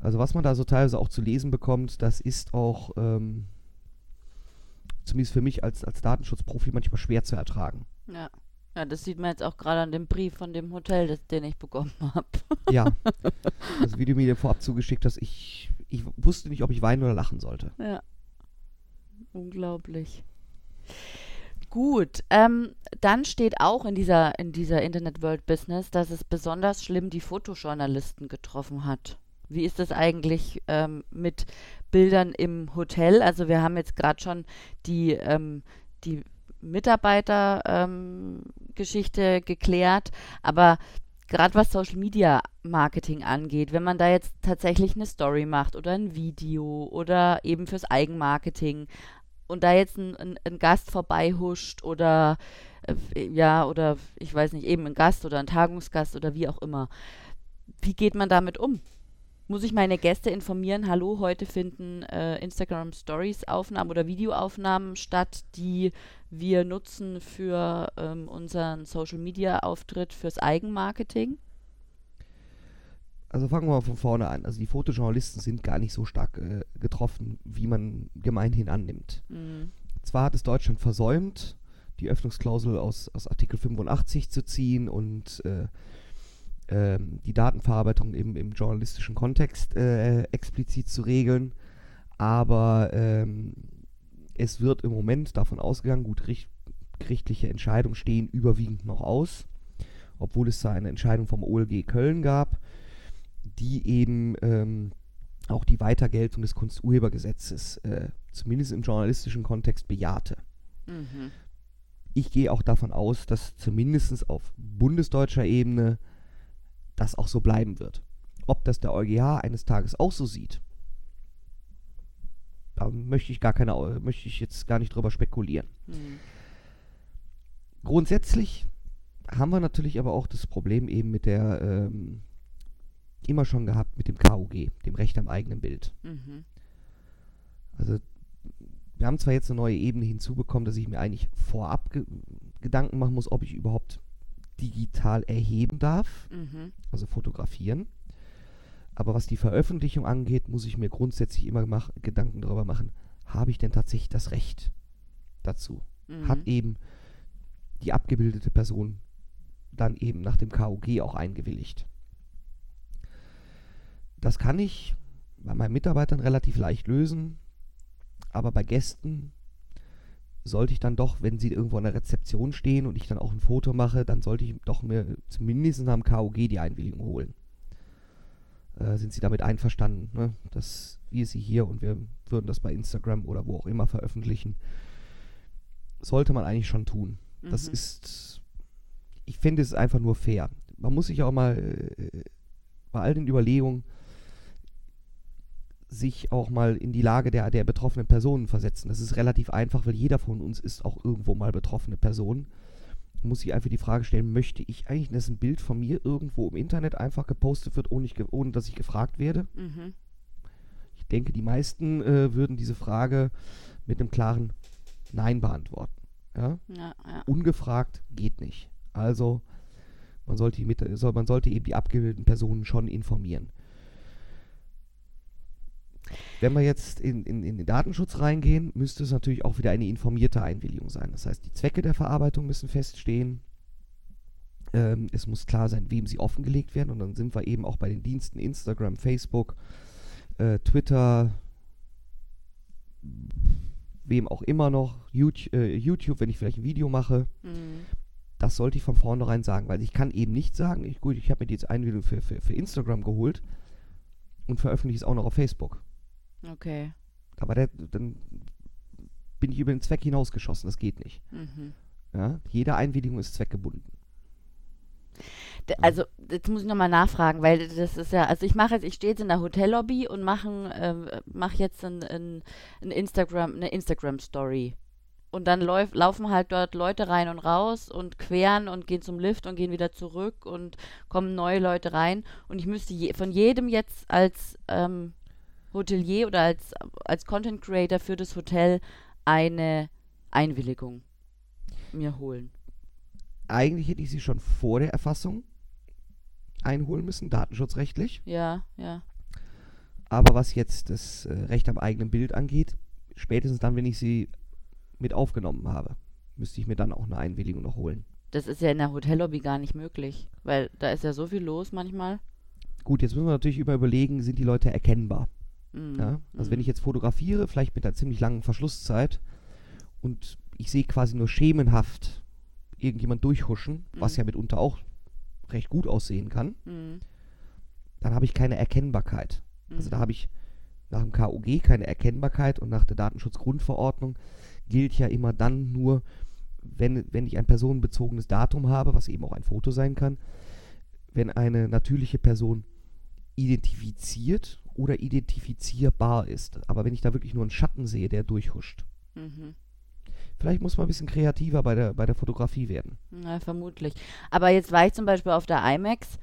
Also was man da so teilweise auch zu lesen bekommt, das ist auch ähm, zumindest für mich als, als Datenschutzprofi manchmal schwer zu ertragen. Ja. Ja, das sieht man jetzt auch gerade an dem Brief von dem Hotel, das, den ich bekommen habe. Ja. Also wie du mir den vorab zugeschickt hast, ich, ich wusste nicht, ob ich weinen oder lachen sollte. Ja. Unglaublich. Gut, ähm, dann steht auch in dieser, in dieser Internet World Business, dass es besonders schlimm die Fotojournalisten getroffen hat. Wie ist das eigentlich ähm, mit Bildern im Hotel? Also wir haben jetzt gerade schon die, ähm, die Mitarbeitergeschichte ähm, geklärt, aber gerade was Social Media Marketing angeht, wenn man da jetzt tatsächlich eine Story macht oder ein Video oder eben fürs Eigenmarketing und da jetzt ein, ein, ein Gast vorbeihuscht oder äh, ja, oder ich weiß nicht, eben ein Gast oder ein Tagungsgast oder wie auch immer. Wie geht man damit um? Muss ich meine Gäste informieren, hallo, heute finden äh, Instagram Stories Aufnahmen oder Videoaufnahmen statt, die wir nutzen für ähm, unseren Social Media Auftritt fürs Eigenmarketing? Also fangen wir mal von vorne an. Also die Fotojournalisten sind gar nicht so stark äh, getroffen, wie man gemeinhin annimmt. Mhm. Zwar hat es Deutschland versäumt, die Öffnungsklausel aus, aus Artikel 85 zu ziehen und äh, ähm, die Datenverarbeitung im, im journalistischen Kontext äh, explizit zu regeln. Aber ähm, es wird im Moment davon ausgegangen, gut, richt, gerichtliche Entscheidungen stehen überwiegend noch aus, obwohl es da eine Entscheidung vom OLG Köln gab, die eben ähm, auch die Weitergeltung des Kunsturhebergesetzes äh, zumindest im journalistischen Kontext bejahte. Mhm. Ich gehe auch davon aus, dass zumindest auf bundesdeutscher Ebene das auch so bleiben wird. Ob das der EuGH eines Tages auch so sieht, da möchte ich gar keine, möchte ich jetzt gar nicht drüber spekulieren. Mhm. Grundsätzlich haben wir natürlich aber auch das Problem eben mit der ähm, immer schon gehabt mit dem KUG, dem Recht am eigenen Bild. Mhm. Also wir haben zwar jetzt eine neue Ebene hinzubekommen, dass ich mir eigentlich vorab ge Gedanken machen muss, ob ich überhaupt digital erheben darf, mhm. also fotografieren. Aber was die Veröffentlichung angeht, muss ich mir grundsätzlich immer mach, Gedanken darüber machen, habe ich denn tatsächlich das Recht dazu? Mhm. Hat eben die abgebildete Person dann eben nach dem KUG auch eingewilligt? Das kann ich bei meinen Mitarbeitern relativ leicht lösen. aber bei Gästen sollte ich dann doch, wenn sie irgendwo an der Rezeption stehen und ich dann auch ein Foto mache, dann sollte ich doch mir zumindest am KOG die Einwilligung holen. Äh, sind Sie damit einverstanden, ne? dass wir sie hier und wir würden das bei Instagram oder wo auch immer veröffentlichen? Sollte man eigentlich schon tun. Mhm. Das ist, ich finde es einfach nur fair. Man muss sich auch mal äh, bei all den Überlegungen sich auch mal in die Lage der, der betroffenen Personen versetzen. Das ist relativ einfach, weil jeder von uns ist auch irgendwo mal betroffene Person. Muss sich einfach die Frage stellen, möchte ich eigentlich, dass ein Bild von mir irgendwo im Internet einfach gepostet wird, ohne, ich, ohne dass ich gefragt werde? Mhm. Ich denke, die meisten äh, würden diese Frage mit einem klaren Nein beantworten. Ja? Ja, ja. Ungefragt geht nicht. Also man sollte, mit, man sollte eben die abgebildeten Personen schon informieren. Wenn wir jetzt in, in, in den Datenschutz reingehen, müsste es natürlich auch wieder eine informierte Einwilligung sein. Das heißt, die Zwecke der Verarbeitung müssen feststehen. Ähm, es muss klar sein, wem sie offengelegt werden. Und dann sind wir eben auch bei den Diensten Instagram, Facebook, äh, Twitter, wem auch immer noch, YouTube, äh, YouTube, wenn ich vielleicht ein Video mache. Mhm. Das sollte ich von vornherein sagen, weil ich kann eben nicht sagen, ich, gut, ich habe mir die jetzt Einwilligung für, für, für Instagram geholt und veröffentliche es auch noch auf Facebook. Okay. Aber der, dann bin ich über den Zweck hinausgeschossen. Das geht nicht. Mhm. Ja, jede Einwilligung ist zweckgebunden. Also, jetzt muss ich nochmal nachfragen, weil das ist ja, also ich mache jetzt, ich stehe jetzt in der Hotellobby und mache äh, mach jetzt ein, ein, ein Instagram, eine Instagram-Story. Und dann läuf, laufen halt dort Leute rein und raus und queren und gehen zum Lift und gehen wieder zurück und kommen neue Leute rein. Und ich müsste je, von jedem jetzt als ähm, Hotelier oder als, als Content Creator für das Hotel eine Einwilligung mir holen? Eigentlich hätte ich sie schon vor der Erfassung einholen müssen, datenschutzrechtlich. Ja, ja. Aber was jetzt das äh, Recht am eigenen Bild angeht, spätestens dann, wenn ich sie mit aufgenommen habe, müsste ich mir dann auch eine Einwilligung noch holen. Das ist ja in der Hotellobby gar nicht möglich, weil da ist ja so viel los manchmal. Gut, jetzt müssen wir natürlich überlegen, sind die Leute erkennbar? Mhm. Ja? Also mhm. wenn ich jetzt fotografiere, vielleicht mit einer ziemlich langen Verschlusszeit und ich sehe quasi nur schemenhaft irgendjemand durchhuschen, mhm. was ja mitunter auch recht gut aussehen kann, mhm. dann habe ich keine Erkennbarkeit. Also da mhm. habe ich nach dem KOG keine Erkennbarkeit und nach der Datenschutzgrundverordnung gilt ja immer dann nur, wenn, wenn ich ein personenbezogenes Datum habe, was eben auch ein Foto sein kann, wenn eine natürliche Person identifiziert oder identifizierbar ist. Aber wenn ich da wirklich nur einen Schatten sehe, der durchhuscht. Mhm. Vielleicht muss man ein bisschen kreativer bei der, bei der Fotografie werden. Na, vermutlich. Aber jetzt war ich zum Beispiel auf der IMAX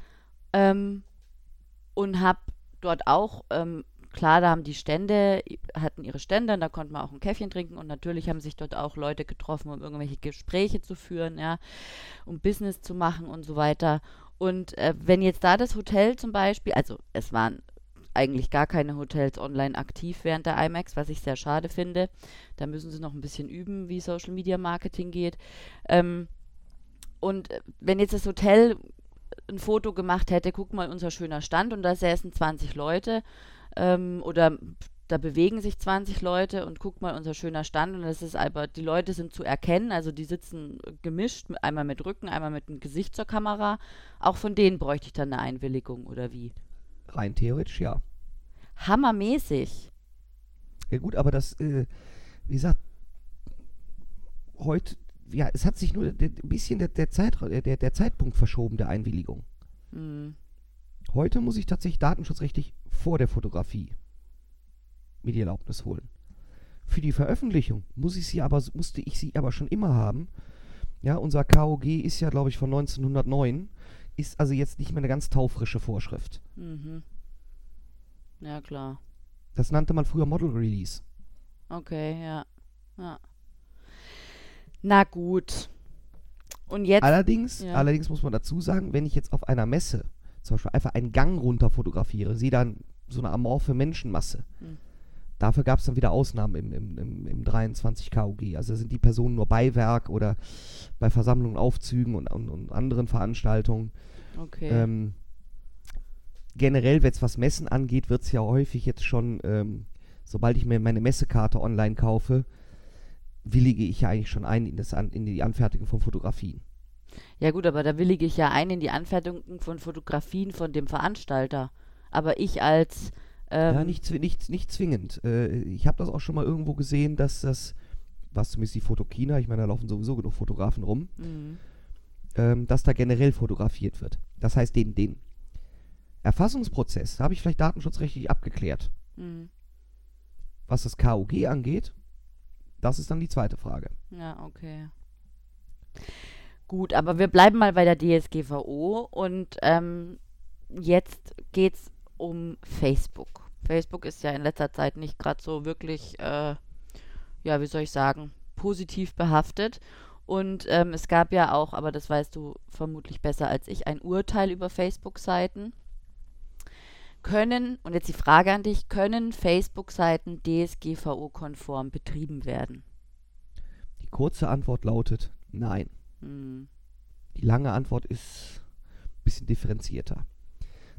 ähm, und habe dort auch, ähm, klar, da haben die Stände, hatten ihre Stände, und da konnte man auch ein Käffchen trinken und natürlich haben sich dort auch Leute getroffen, um irgendwelche Gespräche zu führen, ja, um Business zu machen und so weiter. Und äh, wenn jetzt da das Hotel zum Beispiel, also es waren eigentlich gar keine Hotels online aktiv während der IMAX, was ich sehr schade finde. Da müssen sie noch ein bisschen üben, wie Social Media Marketing geht. Ähm, und äh, wenn jetzt das Hotel ein Foto gemacht hätte, guck mal, unser schöner Stand und da säßen 20 Leute ähm, oder da bewegen sich 20 Leute und guck mal, unser schöner Stand und das ist aber, die Leute sind zu erkennen, also die sitzen gemischt, einmal mit Rücken, einmal mit dem Gesicht zur Kamera. Auch von denen bräuchte ich dann eine Einwilligung oder wie? Rein theoretisch, ja. Hammermäßig. Ja gut, aber das, äh, wie gesagt, heute, ja, es hat sich nur ein bisschen der, der, Zeit, der, der Zeitpunkt verschoben der Einwilligung. Mhm. Heute muss ich tatsächlich datenschutzrechtlich vor der Fotografie mir die Erlaubnis holen. Für die Veröffentlichung muss ich sie aber, musste ich sie aber schon immer haben. Ja, unser KOG ist ja, glaube ich, von 1909 ist also jetzt nicht mehr eine ganz taufrische Vorschrift. Mhm. Ja, klar. Das nannte man früher Model Release. Okay, ja. ja. Na gut. Und jetzt. Allerdings, ja. allerdings muss man dazu sagen, wenn ich jetzt auf einer Messe zum Beispiel einfach einen Gang runter fotografiere, sehe dann so eine amorphe Menschenmasse. Hm. Dafür gab es dann wieder Ausnahmen im, im, im, im 23 KUG. Also sind die Personen nur Beiwerk oder bei Versammlungen, Aufzügen und, und, und anderen Veranstaltungen. Okay. Ähm, generell, wenn es was Messen angeht, wird es ja häufig jetzt schon ähm, sobald ich mir meine Messekarte online kaufe, willige ich ja eigentlich schon ein in, das an, in die Anfertigung von Fotografien. Ja gut, aber da willige ich ja ein in die Anfertigung von Fotografien von dem Veranstalter. Aber ich als... Ähm, ja, nicht, nicht, nicht zwingend. Äh, ich habe das auch schon mal irgendwo gesehen, dass das, was zumindest die Fotokina, ich meine, da laufen sowieso genug Fotografen rum, mhm. Ähm, dass da generell fotografiert wird. Das heißt, den, den Erfassungsprozess habe ich vielleicht datenschutzrechtlich abgeklärt. Mhm. Was das KOG angeht, das ist dann die zweite Frage. Ja, okay. Gut, aber wir bleiben mal bei der DSGVO und ähm, jetzt geht es um Facebook. Facebook ist ja in letzter Zeit nicht gerade so wirklich, äh, ja, wie soll ich sagen, positiv behaftet. Und ähm, es gab ja auch, aber das weißt du vermutlich besser als ich, ein Urteil über Facebook-Seiten. Können, und jetzt die Frage an dich, können Facebook-Seiten DSGVO-konform betrieben werden? Die kurze Antwort lautet nein. Hm. Die lange Antwort ist ein bisschen differenzierter.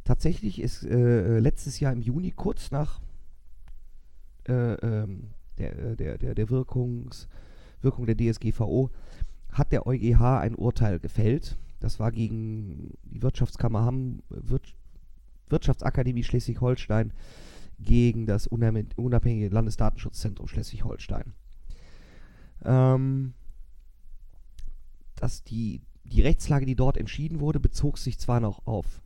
Tatsächlich ist äh, letztes Jahr im Juni, kurz nach äh, ähm, der, äh, der, der, der Wirkungs, Wirkung der DSGVO, hat der EuGH ein Urteil gefällt. Das war gegen die Wirtschaftskammer Hamm, Wir, Wirtschaftsakademie Schleswig-Holstein gegen das unabhängige Landesdatenschutzzentrum Schleswig-Holstein. Ähm, dass die, die Rechtslage, die dort entschieden wurde, bezog sich zwar noch auf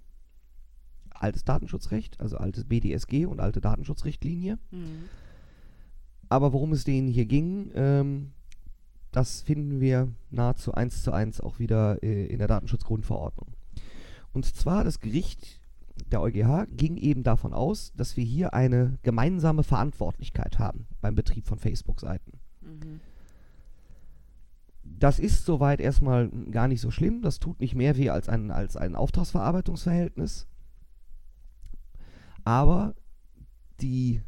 altes Datenschutzrecht, also altes BDSG und alte Datenschutzrichtlinie, Mhm. aber worum es denen hier ging, ähm, das finden wir nahezu eins zu eins auch wieder äh, in der Datenschutzgrundverordnung. Und zwar das Gericht, der EuGH, ging eben davon aus, dass wir hier eine gemeinsame Verantwortlichkeit haben beim Betrieb von Facebook-Seiten. Mhm. Das ist soweit erstmal gar nicht so schlimm. Das tut nicht mehr weh als ein, als ein Auftragsverarbeitungsverhältnis. Aber die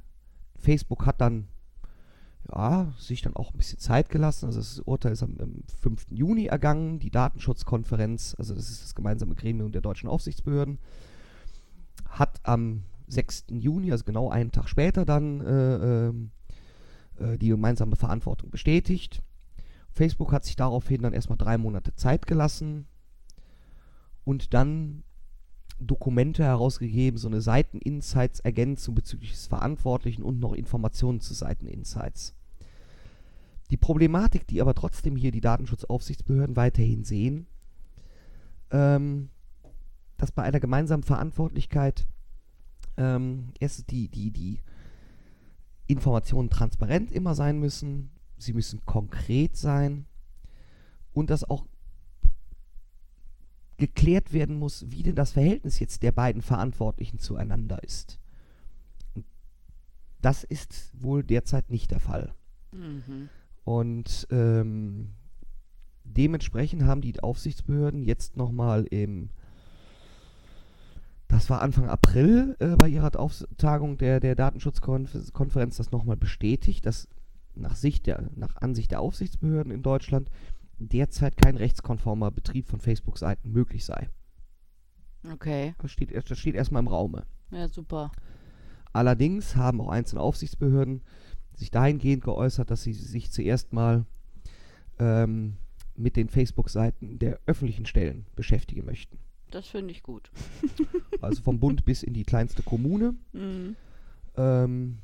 Facebook hat dann ja, sich dann auch ein bisschen Zeit gelassen. Also das Urteil ist am, am 5. Juni ergangen. Die Datenschutzkonferenz, also das ist das gemeinsame Gremium der deutschen Aufsichtsbehörden, hat am 6. Juni, also genau einen Tag später, dann äh, ähm, äh, die gemeinsame Verantwortung bestätigt. Facebook hat sich daraufhin dann erstmal drei Monate Zeit gelassen und dann Dokumente herausgegeben, so eine Seiteninsights-Ergänzung bezüglich des Verantwortlichen und noch Informationen zu Seiteninsights. Die Problematik, die aber trotzdem hier die Datenschutzaufsichtsbehörden weiterhin sehen, ähm, dass bei einer gemeinsamen Verantwortlichkeit ähm, erstens die, die, die Informationen transparent immer sein müssen, sie müssen konkret sein und dass auch geklärt werden muss, wie denn das Verhältnis jetzt der beiden Verantwortlichen zueinander ist. Und das ist wohl derzeit nicht der Fall. Mhm. Und ähm, dementsprechend haben die Aufsichtsbehörden jetzt nochmal im, das war Anfang April äh, bei ihrer Auftagung der, der Datenschutzkonferenz, das nochmal bestätigt, dass nach, Sicht der, nach Ansicht der Aufsichtsbehörden in Deutschland derzeit kein rechtskonformer Betrieb von Facebook-Seiten möglich sei. Okay. Das steht, das steht erstmal im Raume. Ja, super. Allerdings haben auch einzelne Aufsichtsbehörden sich dahingehend geäußert, dass sie sich zuerst mal ähm, mit den Facebook-Seiten der öffentlichen Stellen beschäftigen möchten. Das finde ich gut. Also vom Bund bis in die kleinste Kommune. *laughs* Mhm. Ähm,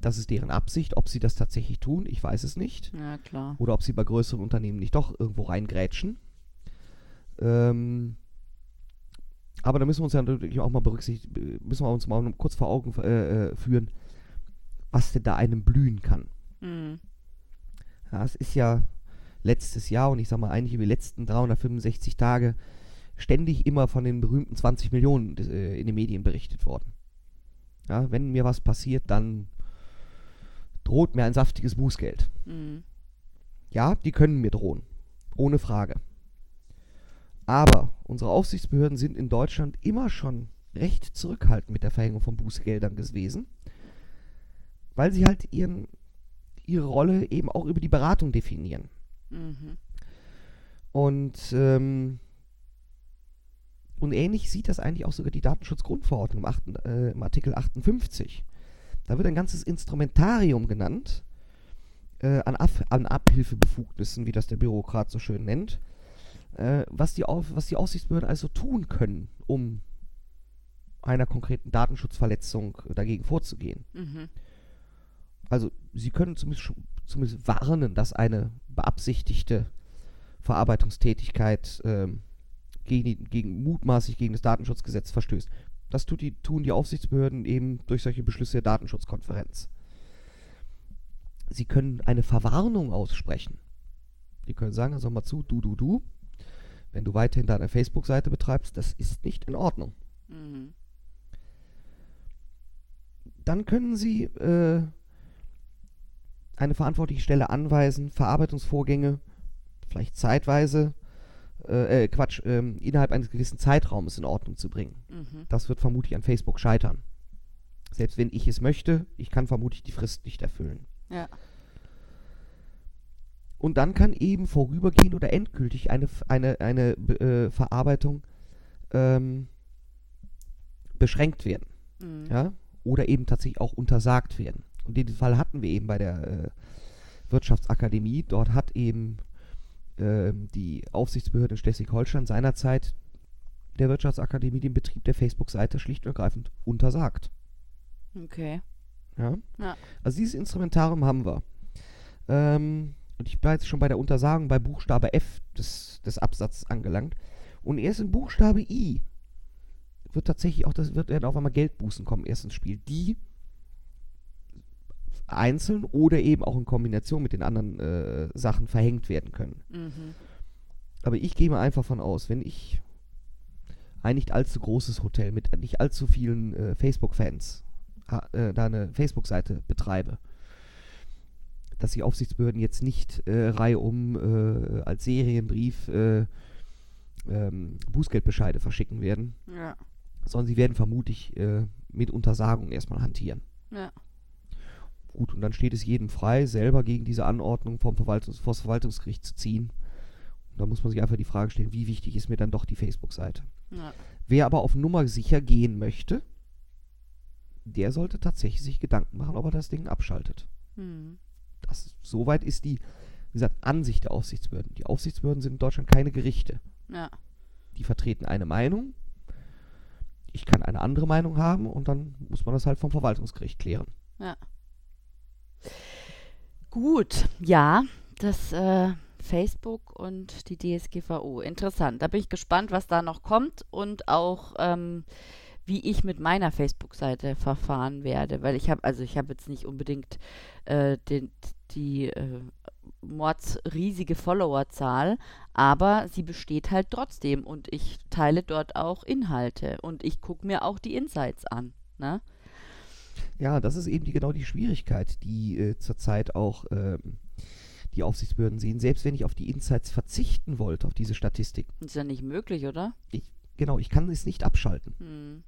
das ist deren Absicht. Ob sie das tatsächlich tun, ich weiß es nicht. Ja, klar. Oder ob sie bei größeren Unternehmen nicht doch irgendwo reingrätschen. Ähm, aber da müssen wir uns ja natürlich auch mal berücksichtigen, müssen wir uns mal kurz vor Augen äh, äh, führen, was denn da einem blühen kann. Mhm. Ja, es ist ja letztes Jahr und ich sag mal eigentlich über die letzten 365 Tage ständig immer von den berühmten 20 Millionen äh, in den Medien berichtet worden. Ja, wenn mir was passiert, dann droht mir ein saftiges Bußgeld. Mhm. Ja, die können mir drohen. Ohne Frage. Aber unsere Aufsichtsbehörden sind in Deutschland immer schon recht zurückhaltend mit der Verhängung von Bußgeldern gewesen, weil sie halt ihren, ihre Rolle eben auch über die Beratung definieren. Mhm. Und, ähm, und ähnlich sieht das eigentlich auch sogar die Datenschutzgrundverordnung im, achten, äh, im Artikel 58. Da wird ein ganzes Instrumentarium genannt äh, an, Ab an Abhilfebefugnissen, wie das der Bürokrat so schön nennt, äh, was, die Auf was die Aufsichtsbehörden also tun können, um einer konkreten Datenschutzverletzung dagegen vorzugehen. Mhm. Also sie können zumindest, zumindest warnen, dass eine beabsichtigte Verarbeitungstätigkeit ähm, gegen, gegen, mutmaßlich gegen das Datenschutzgesetz verstößt. Das die, tun die Aufsichtsbehörden eben durch solche Beschlüsse der Datenschutzkonferenz. Sie können eine Verwarnung aussprechen. Sie können sagen, also mal zu, du, du, du, wenn du weiterhin deine Facebook-Seite betreibst, das ist nicht in Ordnung. Mhm. Dann können Sie äh, eine verantwortliche Stelle anweisen, Verarbeitungsvorgänge vielleicht zeitweise, äh, äh, Quatsch, äh, innerhalb eines gewissen Zeitraumes in Ordnung zu bringen. Mhm. Das wird vermutlich an Facebook scheitern. Selbst wenn ich es möchte, ich kann vermutlich die Frist nicht erfüllen. Ja. Und dann kann eben vorübergehend oder endgültig eine, eine, eine äh, Verarbeitung ähm, beschränkt werden. Mhm. Ja? Oder eben tatsächlich auch untersagt werden. Und den Fall hatten wir eben bei der äh, Wirtschaftsakademie. Dort hat eben äh, die Aufsichtsbehörde in Schleswig-Holstein seinerzeit der Wirtschaftsakademie den Betrieb der Facebook-Seite schlicht und ergreifend untersagt. Okay. Ja? ja. Also dieses Instrumentarium haben wir. Ähm, und ich bleibe jetzt schon bei der Untersagung bei Buchstabe F des, des Absatzes angelangt. Und erst in Buchstabe I wird tatsächlich auch, das wird auf einmal Geldbußen kommen, erst ins Spiel. Die einzeln oder eben auch in Kombination mit den anderen äh, Sachen verhängt werden können. Mhm. Aber ich gehe mal einfach von aus, wenn ich ein nicht allzu großes Hotel mit nicht allzu vielen äh, Facebook-Fans äh, da eine Facebook-Seite betreibe, dass die Aufsichtsbehörden jetzt nicht äh, reihum äh, als Serienbrief äh, ähm, Bußgeldbescheide verschicken werden, ja. sondern sie werden vermutlich äh, mit Untersagung erstmal hantieren. Ja. Gut, und dann steht es jedem frei, selber gegen diese Anordnung vom Verwaltungs vor das Verwaltungsgericht zu ziehen. Und da muss man sich einfach die Frage stellen, wie wichtig ist mir dann doch die Facebook-Seite? Ja. Wer aber auf Nummer sicher gehen möchte, der sollte tatsächlich sich Gedanken machen, ob er das Ding abschaltet. Mhm. Das, soweit ist die, wie gesagt, Ansicht der Aufsichtsbehörden. Die Aufsichtsbehörden sind in Deutschland keine Gerichte. Ja. Die vertreten eine Meinung. Ich kann eine andere Meinung haben und dann muss man das halt vom Verwaltungsgericht klären. Ja. Gut, ja, das äh, Facebook und die DSGVO. Interessant. Da bin ich gespannt, was da noch kommt und auch ähm, wie ich mit meiner Facebook-Seite verfahren werde, weil ich habe, also ich habe jetzt nicht unbedingt äh, den, die äh, mordsriesige Followerzahl, aber sie besteht halt trotzdem und ich teile dort auch Inhalte und ich gucke mir auch die Insights an. Ne? Ja, das ist eben die, genau die Schwierigkeit, die äh, zurzeit auch ähm, die Aufsichtsbehörden sehen. Selbst wenn ich auf die Insights verzichten wollte, auf diese Statistik. Ist ja nicht möglich, oder? Ich, genau, ich kann es nicht abschalten. Hm.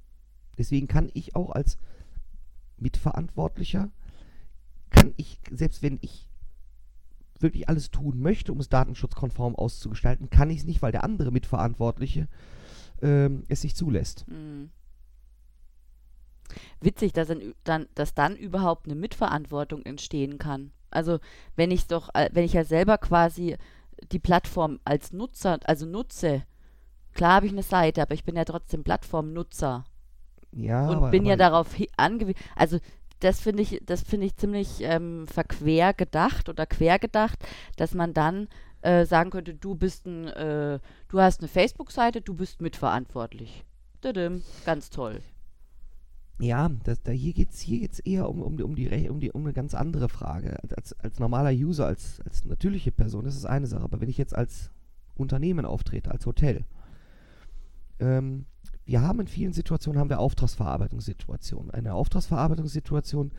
Deswegen kann ich auch als Mitverantwortlicher, kann ich, selbst wenn ich wirklich alles tun möchte, um es datenschutzkonform auszugestalten, kann ich es nicht, weil der andere Mitverantwortliche ähm, es nicht zulässt. Mhm. Witzig, dass dann, dass dann überhaupt eine Mitverantwortung entstehen kann. Also wenn ich doch, äh, wenn ich ja selber quasi die Plattform als Nutzer, also nutze, klar habe ich eine Seite, aber ich bin ja trotzdem Plattformnutzer. Ja, und aber, bin aber ja darauf angewiesen. Also das finde ich, das finde ich ziemlich ähm, verquer gedacht oder quer gedacht, dass man dann äh, sagen könnte, du bist ein, äh, du hast eine Facebook-Seite, du bist mitverantwortlich. Ganz toll. Ja, das, da hier geht es hier geht's eher um, um, um, die, um, die, um eine ganz andere Frage. Als, als normaler User, als, als natürliche Person, das ist eine Sache. Aber wenn ich jetzt als Unternehmen auftrete, als Hotel, ähm, wir haben in vielen Situationen haben wir Auftragsverarbeitungssituationen. Eine Auftragsverarbeitungssituation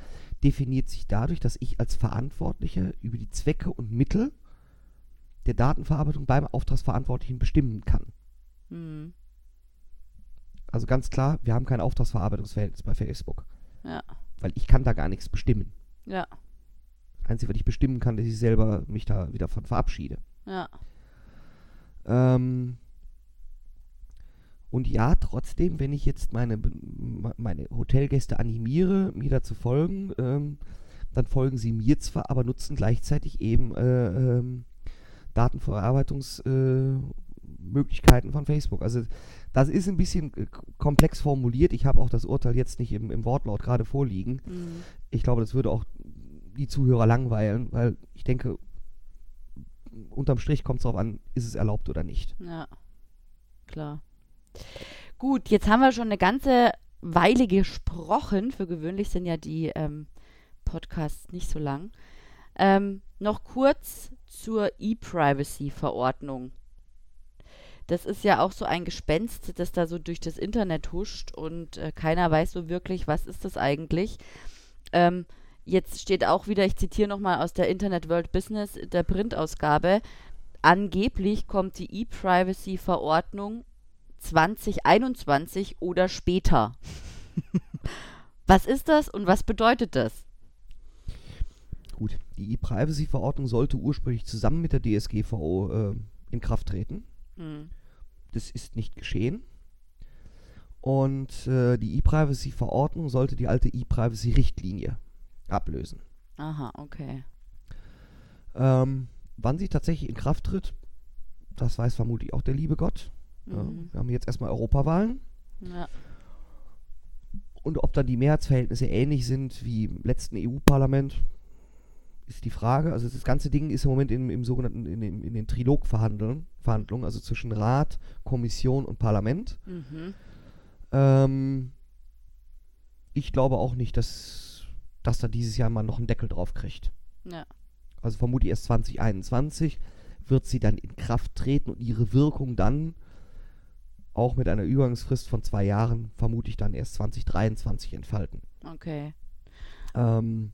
definiert sich dadurch, dass ich als Verantwortlicher über die Zwecke und Mittel der Datenverarbeitung beim Auftragsverantwortlichen bestimmen kann. Mhm. Also ganz klar, wir haben kein Auftragsverarbeitungsverhältnis bei Facebook. Ja. Weil ich kann da gar nichts bestimmen. Ja. Einzige, was ich bestimmen kann, dass ich selber mich da wieder von verabschiede. Ja. Ähm, Und ja, trotzdem, wenn ich jetzt meine, meine Hotelgäste animiere, mir da zu folgen, ähm, dann folgen sie mir zwar, aber nutzen gleichzeitig eben äh, ähm, Datenverarbeitungsmöglichkeiten äh, von Facebook. Also das ist ein bisschen äh, komplex formuliert. Ich habe auch das Urteil jetzt nicht im, im Wortlaut gerade vorliegen. Mhm. Ich glaube, das würde auch die Zuhörer langweilen, weil ich denke, unterm Strich kommt es darauf an, ist es erlaubt oder nicht. Ja, klar. Gut, jetzt haben wir schon eine ganze Weile gesprochen. Für gewöhnlich sind ja die ähm, Podcasts nicht so lang. Ähm, noch kurz zur E-Privacy-Verordnung. Das ist ja auch so ein Gespenst, das da so durch das Internet huscht und äh, keiner weiß so wirklich, was ist das eigentlich. Ähm, jetzt steht auch wieder, ich zitiere nochmal aus der Internet World Business, der Printausgabe, angeblich kommt die E-Privacy-Verordnung 2021 oder später. *laughs* was ist das und was bedeutet das? Gut, die E-Privacy-Verordnung sollte ursprünglich zusammen mit der DSGVO äh, in Kraft treten. Hm. Das ist nicht geschehen. Und äh, die E-Privacy-Verordnung sollte die alte E-Privacy-Richtlinie ablösen. Aha, okay. Ähm, wann sie tatsächlich in Kraft tritt, das weiß vermutlich auch der liebe Gott. Mhm. Ja, wir haben jetzt erstmal Europawahlen. Ja. Und ob dann die Mehrheitsverhältnisse ähnlich sind wie im letzten EU-Parlament, ist die Frage. Also das ganze Ding ist im Moment im, im sogenannten, in, in, in den Trilogverhandlungen, Verhandlungen, also zwischen Rat, Kommission und Parlament. Mhm. Ähm, ich glaube auch nicht, dass, dass da dieses Jahr mal noch einen Deckel drauf kriegt. Ja. Also vermutlich erst 2021 wird sie dann in Kraft treten und ihre Wirkung dann auch mit einer Übergangsfrist von zwei Jahren vermutlich dann erst 2023 entfalten. Okay. Ähm,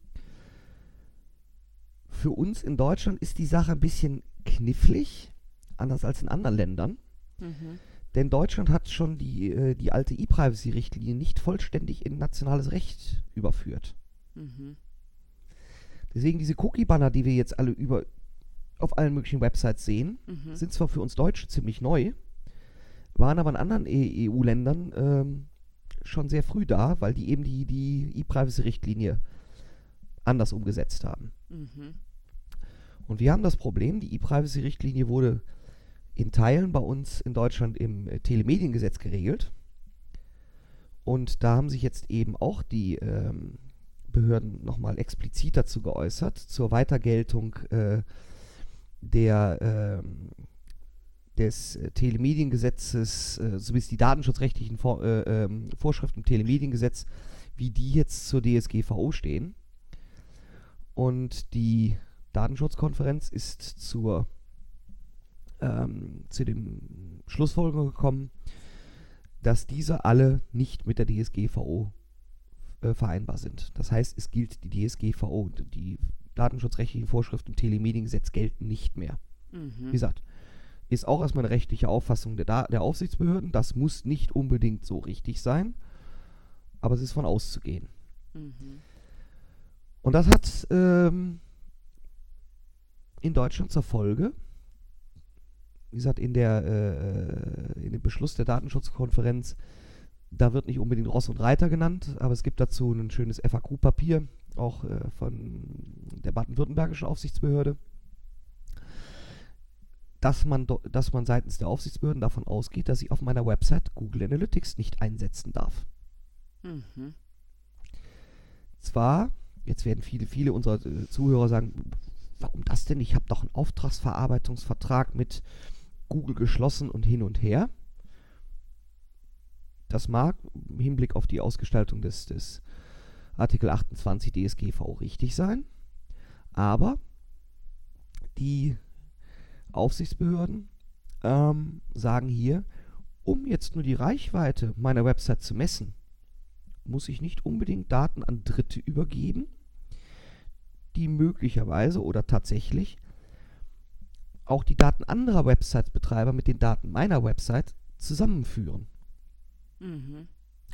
für uns in Deutschland ist die Sache ein bisschen knifflig, anders als in anderen Ländern. Mhm. Denn Deutschland hat schon die, äh, die alte E-Privacy-Richtlinie nicht vollständig in nationales Recht überführt. Mhm. Deswegen diese Cookie-Banner, die wir jetzt alle über auf allen möglichen Websites sehen, mhm. sind zwar für uns Deutsche ziemlich neu, waren aber in anderen EU-Ländern ähm, schon sehr früh da, weil die eben die, die E-Privacy-Richtlinie anders umgesetzt haben. Mhm. Und wir haben das Problem, die E-Privacy-Richtlinie wurde in Teilen bei uns in Deutschland im äh, Telemediengesetz geregelt. Und da haben sich jetzt eben auch die ähm, Behörden nochmal explizit dazu geäußert, zur Weitergeltung äh, der, äh, des Telemediengesetzes äh, sowie die datenschutzrechtlichen Vor äh, ähm, Vorschriften im Telemediengesetz, wie die jetzt zur DSGVO stehen. Und die Datenschutzkonferenz ist zur, ähm, zu dem Schlussfolgerung gekommen, dass diese alle nicht mit der DSGVO äh, vereinbar sind. Das heißt, es gilt die DSGVO, die datenschutzrechtlichen Vorschriften im Telemediengesetz gelten nicht mehr. Mhm. Wie gesagt, ist auch erstmal eine rechtliche Auffassung der, der Aufsichtsbehörden. Das muss nicht unbedingt so richtig sein, aber es ist von auszugehen. Mhm. Und das hat ähm, in Deutschland zur Folge, wie gesagt, in, der, äh, in dem Beschluss der Datenschutzkonferenz, da wird nicht unbedingt Ross und Reiter genannt, aber es gibt dazu ein schönes FAQ-Papier, auch äh, von der baden-württembergischen Aufsichtsbehörde, dass man, dass man seitens der Aufsichtsbehörden davon ausgeht, dass ich auf meiner Website Google Analytics nicht einsetzen darf. Mhm. Zwar, jetzt werden viele, viele unserer äh, Zuhörer sagen, warum das denn? Ich habe doch einen Auftragsverarbeitungsvertrag mit Google geschlossen und hin und her. Das mag im Hinblick auf die Ausgestaltung des, des Artikel 28 DSGVO richtig sein, aber die Aufsichtsbehörden ähm, sagen hier, um jetzt nur die Reichweite meiner Website zu messen, muss ich nicht unbedingt Daten an Dritte übergeben, die möglicherweise oder tatsächlich auch die Daten anderer Website-Betreiber mit den Daten meiner Website zusammenführen. Mhm.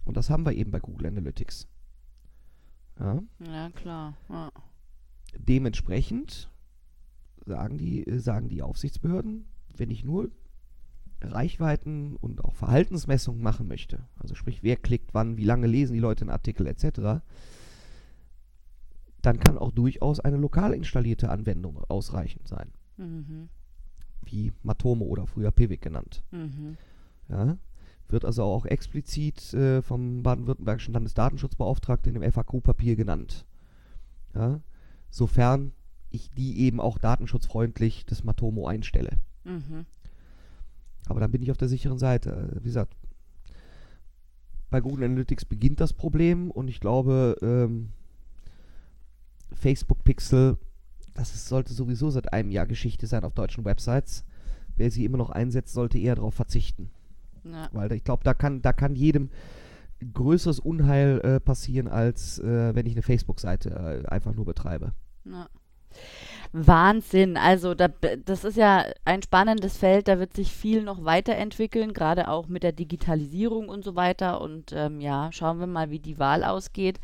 Und das haben wir eben bei Google Analytics. Ja, ja klar. Ja. Dementsprechend sagen die, sagen die Aufsichtsbehörden, wenn ich nur Reichweiten und auch Verhaltensmessungen machen möchte, also sprich, wer klickt wann, wie lange lesen die Leute einen Artikel etc., dann kann auch durchaus eine lokal installierte Anwendung ausreichend sein. Mhm. Wie Matomo oder früher Pivik genannt. Mhm. Ja, wird also auch explizit äh, vom baden-württembergischen Landesdatenschutzbeauftragten im FAQ-Papier genannt. Ja, sofern ich die eben auch datenschutzfreundlich das Matomo einstelle. Mhm. Aber dann bin ich auf der sicheren Seite. Wie gesagt, bei Google Analytics beginnt das Problem und ich glaube, ähm, Facebook Pixel, das ist, sollte sowieso seit einem Jahr Geschichte sein auf deutschen Websites. Wer sie immer noch einsetzt, sollte eher darauf verzichten. Ja. Weil ich glaube, da kann, da kann jedem größeres Unheil äh, passieren, als äh, wenn ich eine Facebook-Seite äh, einfach nur betreibe. Ja. Wahnsinn. Also da, das ist ja ein spannendes Feld, da wird sich viel noch weiterentwickeln, gerade auch mit der Digitalisierung und so weiter. Und ähm, ja, schauen wir mal, wie die Wahl ausgeht.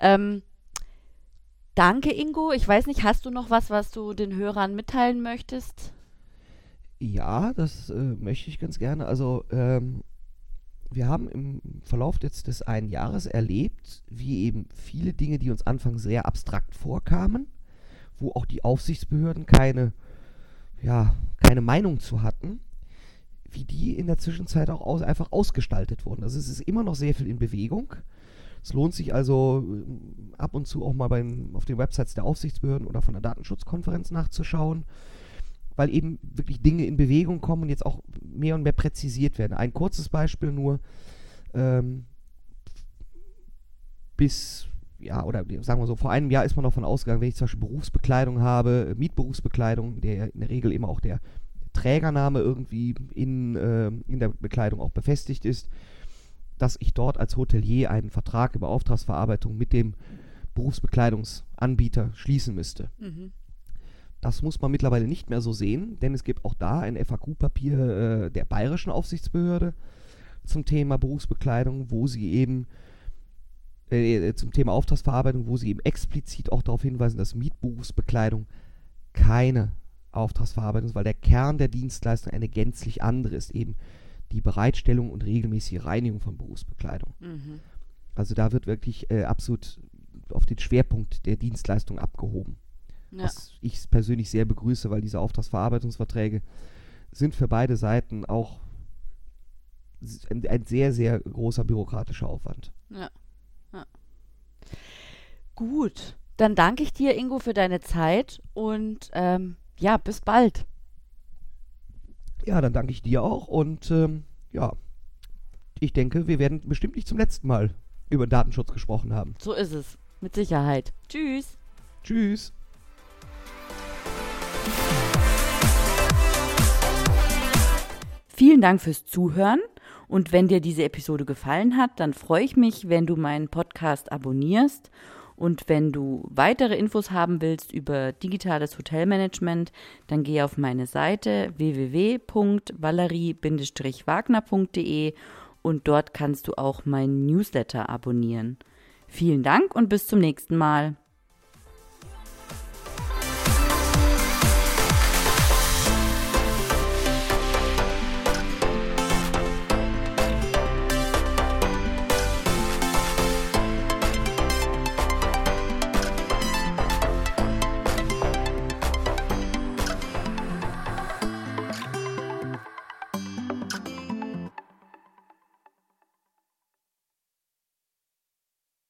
Ähm, danke, Ingo. Ich weiß nicht, hast du noch was, was du den Hörern mitteilen möchtest? Ja, das äh, möchte ich ganz gerne. Also ähm, wir haben im Verlauf jetzt des einen Jahres erlebt, wie eben viele Dinge, die uns anfangs sehr abstrakt vorkamen, wo auch die Aufsichtsbehörden keine, ja, keine Meinung zu hatten, wie die in der Zwischenzeit auch aus, einfach ausgestaltet wurden. Also es ist immer noch sehr viel in Bewegung. Es lohnt sich also äh, ab und zu auch mal bei, auf den Websites der Aufsichtsbehörden oder von der Datenschutzkonferenz nachzuschauen, weil eben wirklich Dinge in Bewegung kommen und jetzt auch mehr und mehr präzisiert werden. Ein kurzes Beispiel nur. Ähm, bis ja, oder sagen wir so, vor einem Jahr ist man davon ausgegangen, wenn ich zum Beispiel Berufsbekleidung habe, Mietberufsbekleidung, der in der Regel immer auch der Trägername irgendwie in, äh, in der Bekleidung auch befestigt ist, dass ich dort als Hotelier einen Vertrag über Auftragsverarbeitung mit dem Berufsbekleidungsanbieter schließen müsste. Mhm. Das muss man mittlerweile nicht mehr so sehen, denn es gibt auch da ein FAQ-Papier äh, der bayerischen Aufsichtsbehörde zum Thema Berufsbekleidung, wo sie eben äh, zum Thema Auftragsverarbeitung, wo sie eben explizit auch darauf hinweisen, dass Mietberufsbekleidung keine Auftragsverarbeitung ist, weil der Kern der Dienstleistung eine gänzlich andere ist, eben die Bereitstellung und regelmäßige Reinigung von Berufsbekleidung. Mhm. Also da wird wirklich äh, absolut auf den Schwerpunkt der Dienstleistung abgehoben. Ja. Was ich persönlich sehr begrüße, weil diese Auftragsverarbeitungsverträge sind für beide Seiten auch ein, ein sehr, sehr großer bürokratischer Aufwand. Ja. Gut, dann danke ich dir, Ingo, für deine Zeit und ähm, ja, bis bald. Ja, dann danke ich dir auch und ähm, ja, ich denke, wir werden bestimmt nicht zum letzten Mal über Datenschutz gesprochen haben. So ist es, mit Sicherheit. Tschüss. Tschüss. Vielen Dank fürs Zuhören. Und wenn dir diese Episode gefallen hat, dann freue ich mich, wenn du meinen Podcast abonnierst und wenn du weitere Infos haben willst über digitales Hotelmanagement, dann geh auf meine Seite www.valerie-wagner.de und dort kannst du auch meinen Newsletter abonnieren. Vielen Dank und bis zum nächsten Mal.